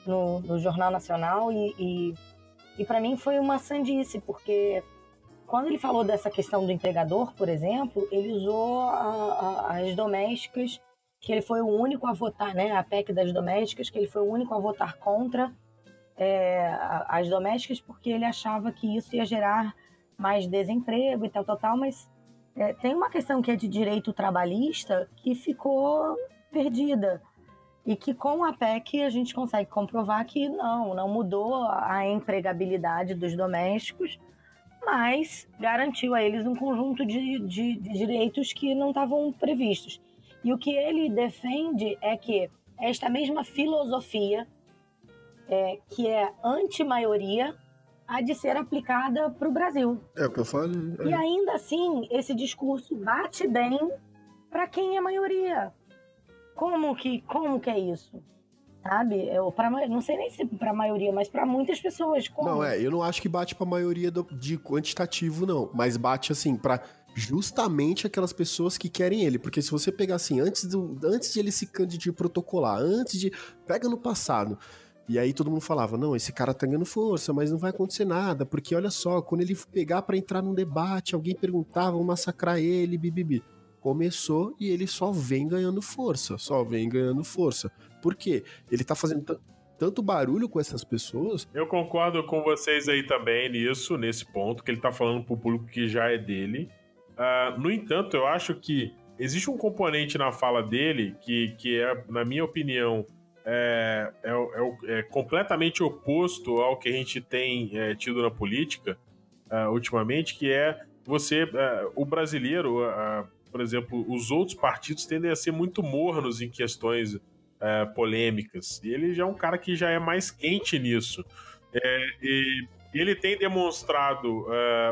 no, no Jornal Nacional e, e e para mim foi uma sandice, porque quando ele falou dessa questão do entregador, por exemplo, ele usou a, a, as domésticas, que ele foi o único a votar, né? A PEC das domésticas, que ele foi o único a votar contra é, as domésticas, porque ele achava que isso ia gerar mais desemprego e tal, tal, tal, mas é, tem uma questão que é de direito trabalhista que ficou perdida e que com a PEC a gente consegue comprovar que não, não mudou a empregabilidade dos domésticos, mas garantiu a eles um conjunto de, de, de direitos que não estavam previstos. E o que ele defende é que esta mesma filosofia, é, que é anti-maioria, há de ser aplicada para o Brasil. É o que eu. É. E ainda assim, esse discurso bate bem para quem é maioria. Como que, como que é isso? Sabe? Eu, pra, não sei nem se para a maioria, mas para muitas pessoas. Como? Não, é, eu não acho que bate para a maioria do, de quantitativo, não. Mas bate assim, para justamente aquelas pessoas que querem ele. Porque se você pegar assim, antes, do, antes de ele se candidatar protocolar, antes de. Pega no passado. E aí todo mundo falava: não, esse cara tá ganhando força, mas não vai acontecer nada, porque olha só, quando ele pegar para entrar num debate, alguém perguntava, vão massacrar ele, bibibi começou e ele só vem ganhando força, só vem ganhando força. Por quê? Ele tá fazendo tanto barulho com essas pessoas. Eu concordo com vocês aí também nisso, nesse ponto, que ele tá falando pro público que já é dele. Uh, no entanto, eu acho que existe um componente na fala dele que, que é, na minha opinião, é, é, é, é completamente oposto ao que a gente tem é, tido na política uh, ultimamente, que é você, uh, o brasileiro, por exemplo, os outros partidos tendem a ser muito mornos em questões polêmicas. E ele já é um cara que já é mais quente nisso. e ele tem demonstrado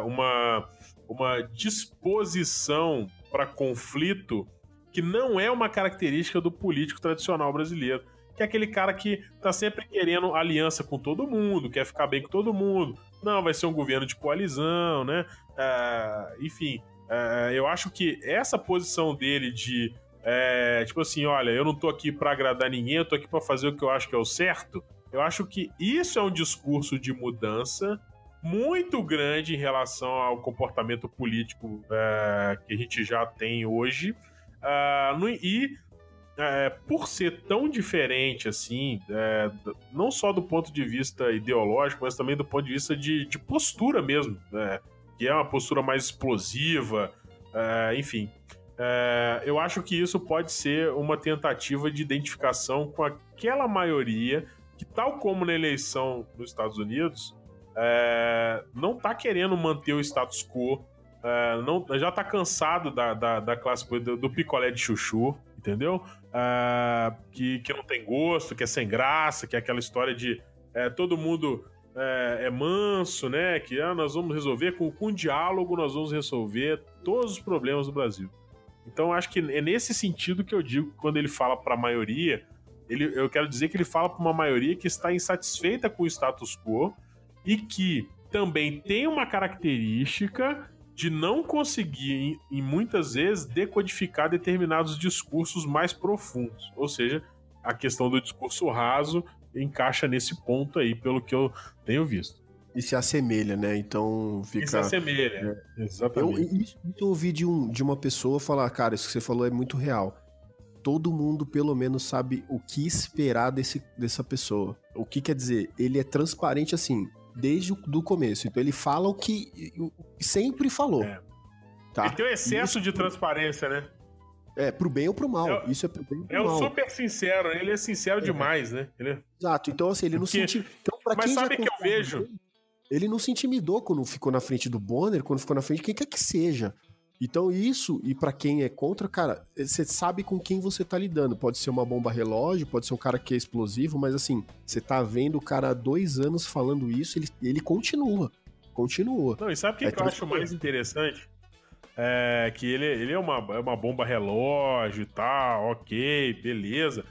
uma, uma disposição para conflito que não é uma característica do político tradicional brasileiro que é aquele cara que tá sempre querendo aliança com todo mundo, quer ficar bem com todo mundo. Não, vai ser um governo de coalizão, né? Uh, enfim, uh, eu acho que essa posição dele de é, tipo assim, olha, eu não tô aqui para agradar ninguém, eu tô aqui para fazer o que eu acho que é o certo. Eu acho que isso é um discurso de mudança muito grande em relação ao comportamento político é, que a gente já tem hoje. Uh, no, e é, por ser tão diferente assim, é, não só do ponto de vista ideológico, mas também do ponto de vista de, de postura mesmo, né? Que é uma postura mais explosiva, é, enfim. É, eu acho que isso pode ser uma tentativa de identificação com aquela maioria que, tal como na eleição nos Estados Unidos, é, não está querendo manter o status quo, é, não, já está cansado da, da, da classe do, do picolé de chuchu, entendeu? Uh, que, que não tem gosto, que é sem graça, que é aquela história de é, todo mundo é, é, manso, né? Que ah, nós vamos resolver com, com diálogo, nós vamos resolver todos os problemas do Brasil. Então acho que é nesse sentido que eu digo quando ele fala para a maioria, ele, eu quero dizer que ele fala para uma maioria que está insatisfeita com o status quo e que também tem uma característica de não conseguir, em, muitas vezes, decodificar determinados discursos mais profundos. Ou seja, a questão do discurso raso encaixa nesse ponto aí, pelo que eu tenho visto. E se assemelha, né? Então fica. E se assemelha, é. exatamente. Eu, isso eu ouvi de, um, de uma pessoa falar, cara, isso que você falou é muito real. Todo mundo, pelo menos, sabe o que esperar desse, dessa pessoa. O que quer dizer? Ele é transparente assim desde o do começo. Então ele fala o que sempre falou. É. Tá? Ele tem um excesso Isso... de transparência, né? É, pro bem ou pro mal. É, Isso é pro bem ou pro é mal. É o super sincero, ele é sincero é. demais, né? Ele... É Exato, então assim, ele não Porque... se Então, pra Mas quem sabe que eu vejo? Ele não se intimidou quando ficou na frente do Bonner, quando ficou na frente de quem quer que seja. Então isso, e para quem é contra, cara, você sabe com quem você tá lidando. Pode ser uma bomba relógio, pode ser um cara que é explosivo, mas assim, você tá vendo o cara há dois anos falando isso, ele, ele continua. Continua. Não, e sabe o que, é que eu acho mais interessante? É que ele, ele é, uma, é uma bomba relógio e tal, ok, beleza.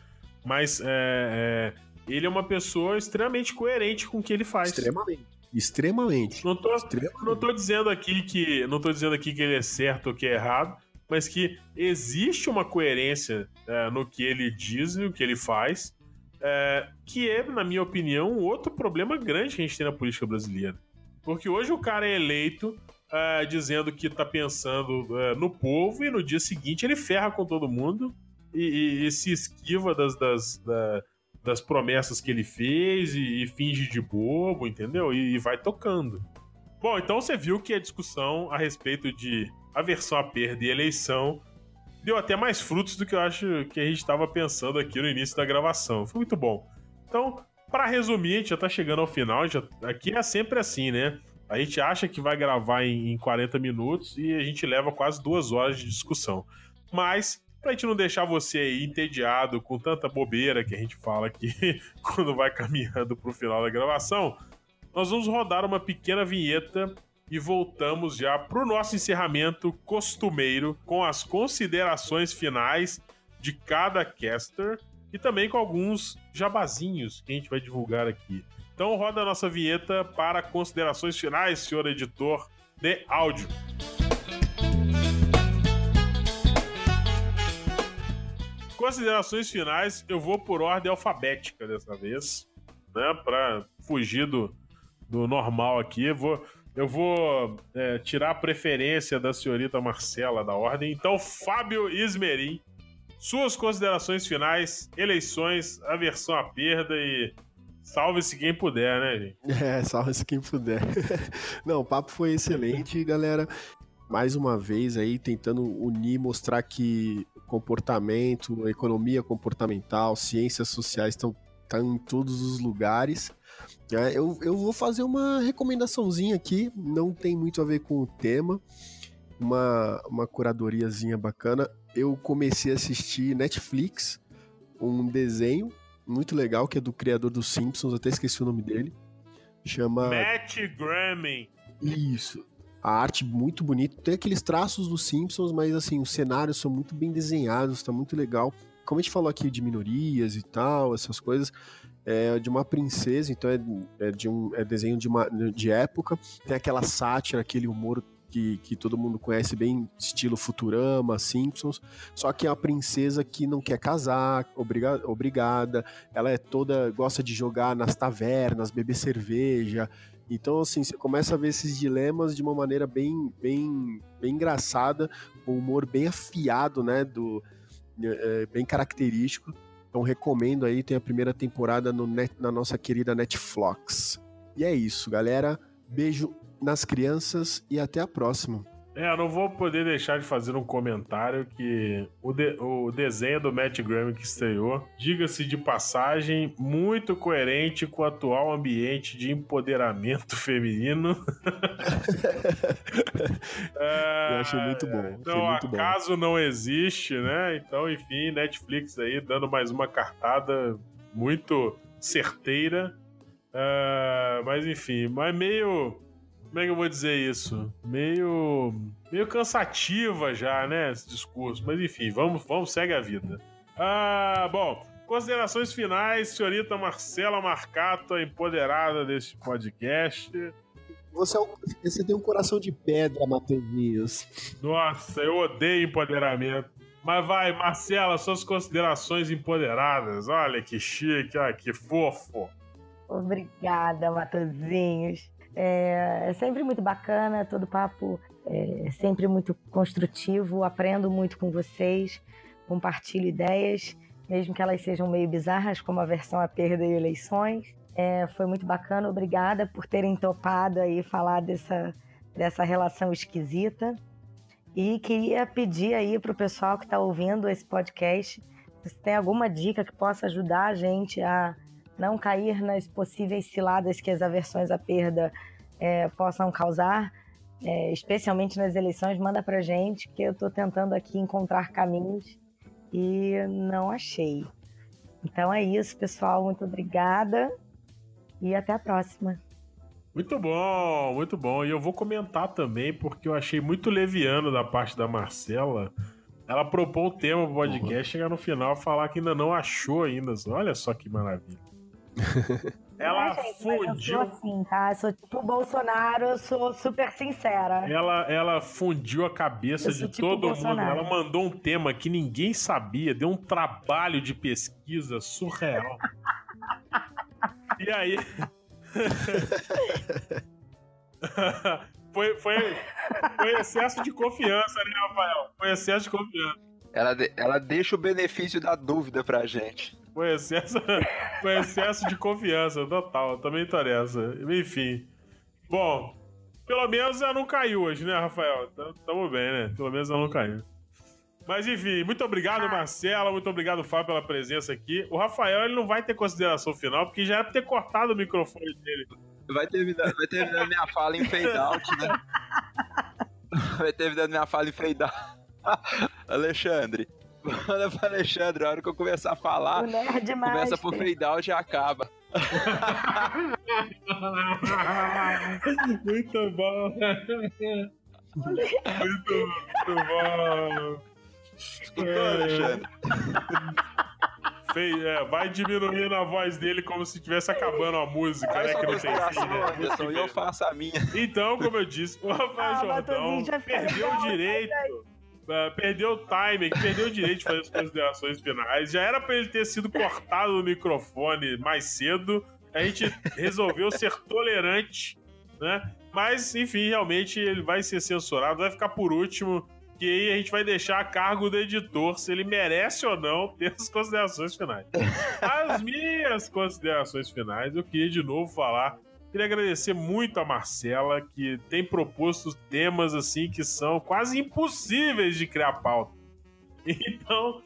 Mas é, é, ele é uma pessoa extremamente coerente com o que ele faz. Extremamente. Extremamente. Não tô, Extremamente. não tô dizendo aqui que não tô dizendo aqui que ele é certo ou que é errado, mas que existe uma coerência é, no que ele diz e no que ele faz, é, que é, na minha opinião, outro problema grande que a gente tem na política brasileira. Porque hoje o cara é eleito é, dizendo que tá pensando é, no povo e no dia seguinte ele ferra com todo mundo e, e, e se esquiva das, das, da, das promessas que ele fez e, e finge de bobo, entendeu? E, e, vai tocando. Bom, então você viu que a discussão a respeito de aversão à perda e eleição deu até mais frutos do que eu acho que a gente estava pensando aqui no início da gravação. Foi muito bom. Então, para resumir, a gente já tá chegando ao final. Já, aqui é sempre assim, né? A gente acha que vai gravar em, em 40 minutos e a gente leva quase duas horas de discussão. Mas pra gente não deixar você aí entediado com tanta bobeira que a gente fala aqui [laughs] quando vai caminhando pro final da gravação, nós vamos rodar uma pequena vinheta e voltamos já pro nosso encerramento costumeiro com as considerações finais de cada caster e também com alguns jabazinhos que a gente vai divulgar aqui. Então roda a nossa vinheta para considerações finais, senhor editor de áudio. considerações finais, eu vou por ordem alfabética dessa vez, né? Pra fugir do, do normal aqui. Eu vou, eu vou é, tirar a preferência da senhorita Marcela da ordem. Então, Fábio Ismerim, suas considerações finais, eleições, aversão à perda e Salve-se quem puder, né, gente? [laughs] É, salve-se quem puder. [laughs] Não, o papo foi excelente, galera. mais uma vez aí tentando unir, mostrar que comportamento, economia comportamental, ciências sociais estão tá em todos os lugares. É, eu, eu vou fazer uma recomendaçãozinha aqui, não tem muito a ver com o tema, uma, uma curadoriazinha bacana. Eu comecei a assistir Netflix, um desenho muito legal que é do criador dos Simpsons, até esqueci o nome dele. Chama. Matt Groening. Isso. A arte muito bonita. Tem aqueles traços dos Simpsons, mas assim, os cenários são muito bem desenhados, tá muito legal. Como a gente falou aqui de minorias e tal, essas coisas, é de uma princesa, então é, é de um é desenho de, uma, de época. Tem aquela sátira, aquele humor que, que todo mundo conhece bem, estilo Futurama, Simpsons. Só que é uma princesa que não quer casar, obriga, obrigada. Ela é toda. gosta de jogar nas tavernas, beber cerveja. Então, assim, você começa a ver esses dilemas de uma maneira bem, bem, bem engraçada, um humor bem afiado, né? Do, é, bem característico. Então recomendo aí, tem a primeira temporada no net, na nossa querida Netflix. E é isso, galera. Beijo nas crianças e até a próxima. É, eu não vou poder deixar de fazer um comentário que o, de, o desenho do Matt Graham que estreou, diga-se de passagem, muito coerente com o atual ambiente de empoderamento [laughs] feminino. [laughs] é, eu achei muito bom. Então, muito acaso bom. não existe, né? Então, enfim, Netflix aí dando mais uma cartada muito certeira. Uh, mas enfim, mas meio como é que eu vou dizer isso? Meio. meio cansativa já, né? Esse discurso. Mas enfim, vamos, vamos, segue a vida. Ah, bom. Considerações finais, senhorita Marcela Marcato, empoderada deste podcast. Você, é um, você tem um coração de pedra, Matheusinhos. Nossa, eu odeio empoderamento. Mas vai, Marcela, suas considerações empoderadas. Olha que chique, olha que fofo. Obrigada, Matheusinhos. É, é sempre muito bacana, todo papo é sempre muito construtivo, aprendo muito com vocês, compartilho ideias, mesmo que elas sejam meio bizarras, como a versão a perda e eleições. É, foi muito bacana, obrigada por terem topado aí falar dessa, dessa relação esquisita. E queria pedir aí para o pessoal que está ouvindo esse podcast, se tem alguma dica que possa ajudar a gente a não cair nas possíveis ciladas que as aversões à perda é, possam causar, é, especialmente nas eleições, manda pra gente, que eu estou tentando aqui encontrar caminhos e não achei. Então é isso, pessoal. Muito obrigada e até a próxima. Muito bom, muito bom. E eu vou comentar também, porque eu achei muito leviano da parte da Marcela. Ela propôs o tema pro podcast, uhum. chegar no final falar que ainda não achou ainda. Olha só que maravilha. [laughs] Ela é, gente, fundiu. Eu sou assim, tá? Eu sou tipo Bolsonaro, eu sou super sincera. Ela, ela fundiu a cabeça de tipo todo Bolsonaro. mundo. Ela mandou um tema que ninguém sabia, deu um trabalho de pesquisa surreal. e aí. [laughs] foi, foi, foi excesso de confiança, né, Rafael? Foi excesso de confiança. Ela, ela deixa o benefício da dúvida pra gente. Foi excesso, [laughs] foi excesso de confiança, total. Também tô nessa. Enfim. Bom, pelo menos ela não caiu hoje, né, Rafael? Tamo bem, né? Pelo menos ela não caiu. Mas enfim, muito obrigado, Marcela. Muito obrigado, Fábio, pela presença aqui. O Rafael ele não vai ter consideração final, porque já era pra ter cortado o microfone dele. Vai terminar, vai terminar minha fala em fade out, né? [laughs] Vai terminar minha fala em fade out. [laughs] Alexandre, Manda pro Alexandre, a hora que eu começar a falar, começa por fade out e acaba. [laughs] muito bom. Muito, muito bom. Escutou, Alexandre? Fei, é, vai diminuindo a voz dele como se estivesse acabando a música, né? Que não tem fim, né? Anderson, eu faço a minha. Então, como eu disse, [laughs] o Rafael ah, Jordão perdeu o direito Uh, perdeu o time, perdeu o direito de fazer as considerações finais. Já era para ele ter sido cortado no microfone mais cedo. A gente resolveu ser tolerante, né? Mas, enfim, realmente ele vai ser censurado, vai ficar por último. Que aí a gente vai deixar a cargo do editor se ele merece ou não ter as considerações finais. As minhas considerações finais, eu queria de novo falar Queria agradecer muito a Marcela, que tem proposto temas assim que são quase impossíveis de criar pauta. [laughs] Então,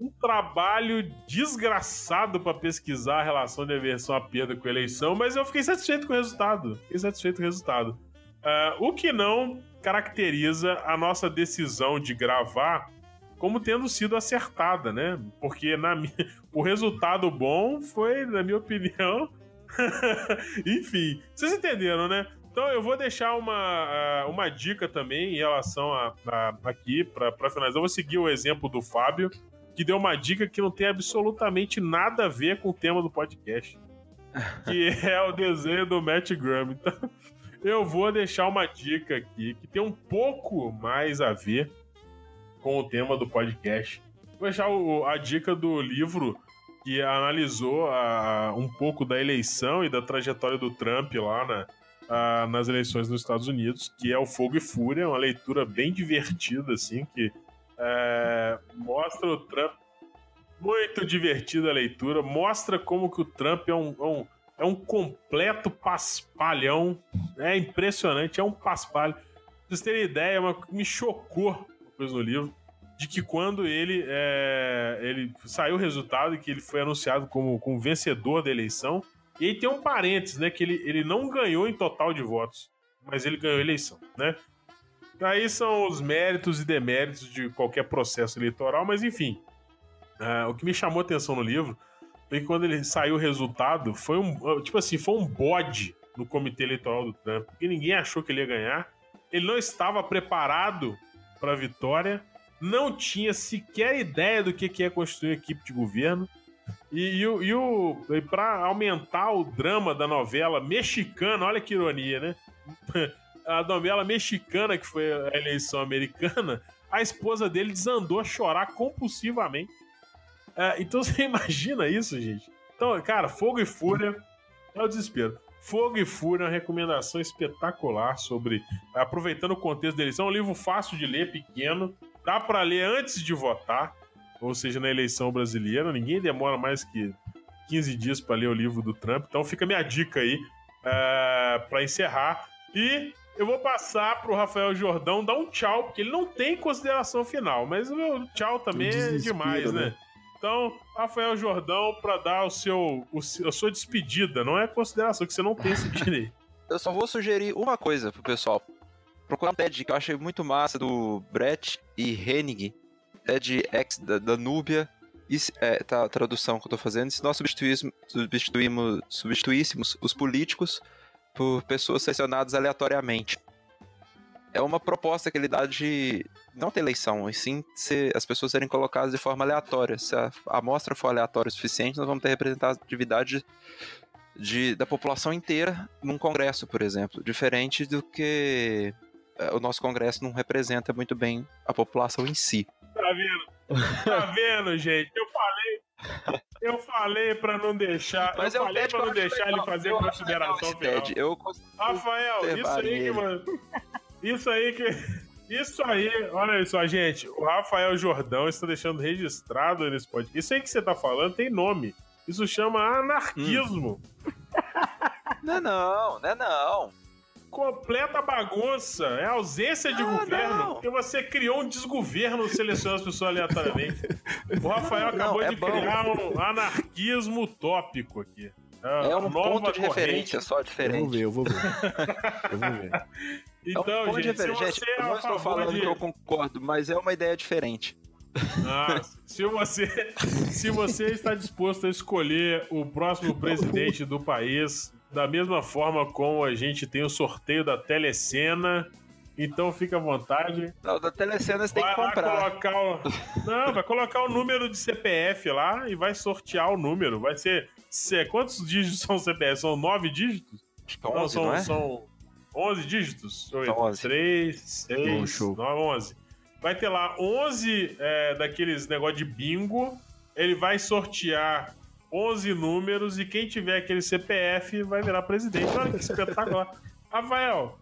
um trabalho desgraçado para pesquisar a relação de aversão à perda com a eleição, mas eu fiquei satisfeito com o resultado. Fiquei satisfeito com o resultado. Uh, o que não caracteriza a nossa decisão de gravar como tendo sido acertada, né? Porque na minha... [laughs] o resultado bom foi, na minha opinião, [laughs] Enfim, vocês entenderam, né? Então eu vou deixar uma, uma dica também em relação a, a aqui, para finalizar. Eu vou seguir o exemplo do Fábio, que deu uma dica que não tem absolutamente nada a ver com o tema do podcast. [laughs] Que é o desenho do Matt Graham. Então, eu vou deixar uma dica aqui que tem um pouco mais a ver com o tema do podcast. Vou deixar o, a dica do livro que analisou a, um pouco da eleição e da trajetória do Trump lá na, a, nas eleições nos Estados Unidos, que é o Fogo e Fúria, uma leitura bem divertida, assim, que é, mostra o Trump. Muito divertida a leitura, mostra como que o Trump é um, é um, é um completo paspalhão. É impressionante, é um paspalho. Pra vocês terem ideia, uma, me chocou uma coisa no livro de que quando ele, é, ele saiu o resultado e que ele foi anunciado como, como vencedor da eleição, e aí tem um parênteses, né, que ele, ele não ganhou em total de votos, mas ele ganhou a eleição, né? Aí são os méritos e deméritos de qualquer processo eleitoral, mas enfim, uh, o que me chamou a atenção no livro foi que quando ele saiu o resultado, foi um, tipo assim, foi um bode no comitê eleitoral do Trump, porque ninguém achou que ele ia ganhar, ele não estava preparado para a vitória, não tinha sequer ideia do que, é construir uma equipe de governo. E, e, e, o, e para aumentar o drama da novela mexicana, olha que ironia, né? [laughs] A novela mexicana, que foi a eleição americana, a esposa dele desandou a chorar compulsivamente. É, então [laughs] você imagina isso, gente? Então, cara, Fogo e Fúria é o desespero. Fogo e Fúria é uma recomendação espetacular sobre. Aproveitando o contexto da eleição, é um livro fácil de ler, pequeno, dá para ler antes de votar, ou seja, na eleição brasileira. Ninguém demora mais que 15 dias para ler o livro do Trump. Então fica minha dica aí uh, é, para encerrar. E eu vou passar pro Rafael Jordão dar um tchau, porque ele não tem consideração final, mas o meu tchau também é demais, né? né? Então, Rafael Jordão, para dar o seu, o, a sua despedida, não é consideração, que você não tem esse [laughs] direito. Eu só vou sugerir uma coisa pro pessoal procurar um TED que eu achei muito massa do Brett e Hennig, TED X da, da Núbia. Isso, é, tá a tradução que eu tô fazendo. Se nós substituíssemos, substituímos, substituíssemos os políticos por pessoas selecionadas aleatoriamente. É uma proposta que ele dá de não ter eleição, e sim as pessoas serem colocadas de forma aleatória. Se a, amostra for aleatória o suficiente, nós vamos ter representatividade de, da população inteira num congresso, por exemplo. Diferente do que o nosso Congresso não representa muito bem a população em si. Tá vendo? Tá [laughs] vendo, gente? Eu falei. Eu falei pra não deixar. Mas eu é falei pra não deixar ele fazer eu consideração final. Ted, eu Rafael, isso aí que, mano. Isso aí que. Isso aí, olha só, gente. O Rafael Jordão está deixando registrado nesse podcast. Isso aí que você tá falando tem nome. Isso chama anarquismo. Hum. Não é não, não é não completa bagunça, é ausência de ah, governo, não. porque você criou um desgoverno selecionando as pessoas aleatoriamente. O Rafael [laughs] acabou não, é de bom. criar um anarquismo utópico aqui. É, é um ponto de referência só diferente. Eu vou ver, eu vou ver. Eu vou ver. Então, [laughs] é um ponto gente, de referência. Gente, eu não estou falando de... que eu concordo, mas é uma ideia diferente. Ah, se você se você está disposto a escolher o próximo presidente do país, da mesma forma como a gente tem o sorteio da telecena. Então fica à vontade. Não, da telecena você vai tem que comprar. Colocar o... [laughs] Não, vai colocar o número de CPF lá e vai sortear o número. Vai ser. Quantos dígitos são CPF? São nove dígitos? Acho que 11, não, são, não é? são 11 dígitos? São 11. 3, 6, 9, 11. Vai ter lá 11 é, daqueles negócio de bingo. Ele vai sortear 11 números e quem tiver aquele CPF vai virar presidente. Olha que espetacular. [laughs] Rafael,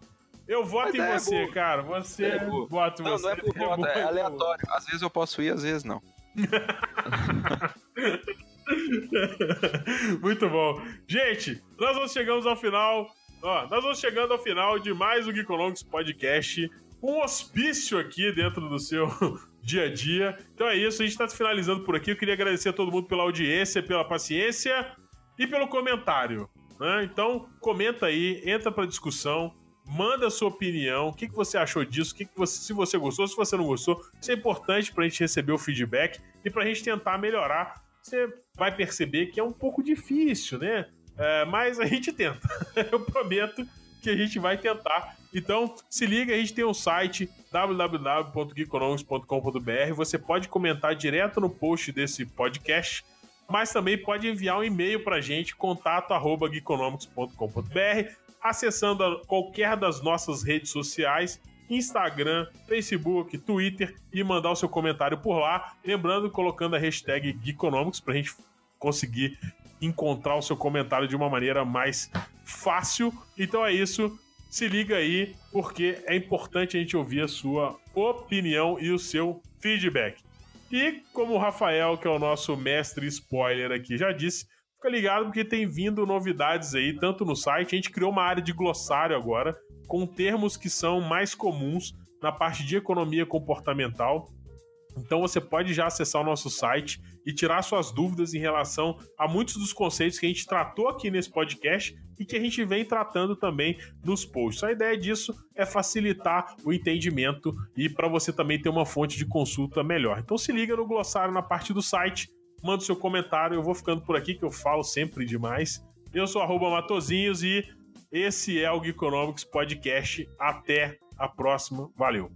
eu voto Mas em é você, cara. Você é voto em você. Não, é por voto, é, é aleatório. Às vezes eu posso ir, às vezes não. [laughs] Muito bom. Gente, nós vamos chegamos ao final. Ó, nós vamos chegando ao final de mais um Geekonomics Podcast. Um hospício aqui dentro do seu [laughs] dia a dia. Então é isso, a gente está finalizando por aqui. Eu queria agradecer a todo mundo pela audiência, pela paciência e pelo comentário. Né? Então, comenta aí, entra para discussão, manda a sua opinião, o que, que você achou disso, que, que você, se você gostou, se você não gostou. Isso é importante para a gente receber o feedback e para a gente tentar melhorar. Você vai perceber que é um pouco difícil, né? É, mas a gente tenta. [laughs] Eu prometo que a gente vai tentar. Então, se liga, a gente tem um site www.geekonomics.com.br. Você pode comentar direto no post desse podcast, mas também pode enviar um e-mail para a gente, contato@geekonomics.com.br, acessando qualquer das nossas redes sociais. Instagram, Facebook, Twitter e mandar o seu comentário por lá. Lembrando, colocando a hashtag Geekonomics para a gente conseguir encontrar o seu comentário de uma maneira mais fácil. Então é isso. Se liga aí, porque é importante a gente ouvir a sua opinião e o seu feedback. E como o Rafael, que é o nosso mestre spoiler aqui, já disse, fica ligado porque tem vindo novidades aí, tanto no site, a gente criou uma área de glossário agora, com termos que são mais comuns na parte de economia comportamental. Então você pode já acessar o nosso site e tirar suas dúvidas em relação a muitos dos conceitos que a gente tratou aqui nesse podcast e que a gente vem tratando também nos posts. A ideia disso é facilitar o entendimento e para você também ter uma fonte de consulta melhor. Então se liga no glossário na parte do site, manda o seu comentário, eu vou ficando por aqui que eu falo sempre demais. Eu sou arroba Matozinhos e esse é o Geekonomics Podcast. Até a próxima. Valeu!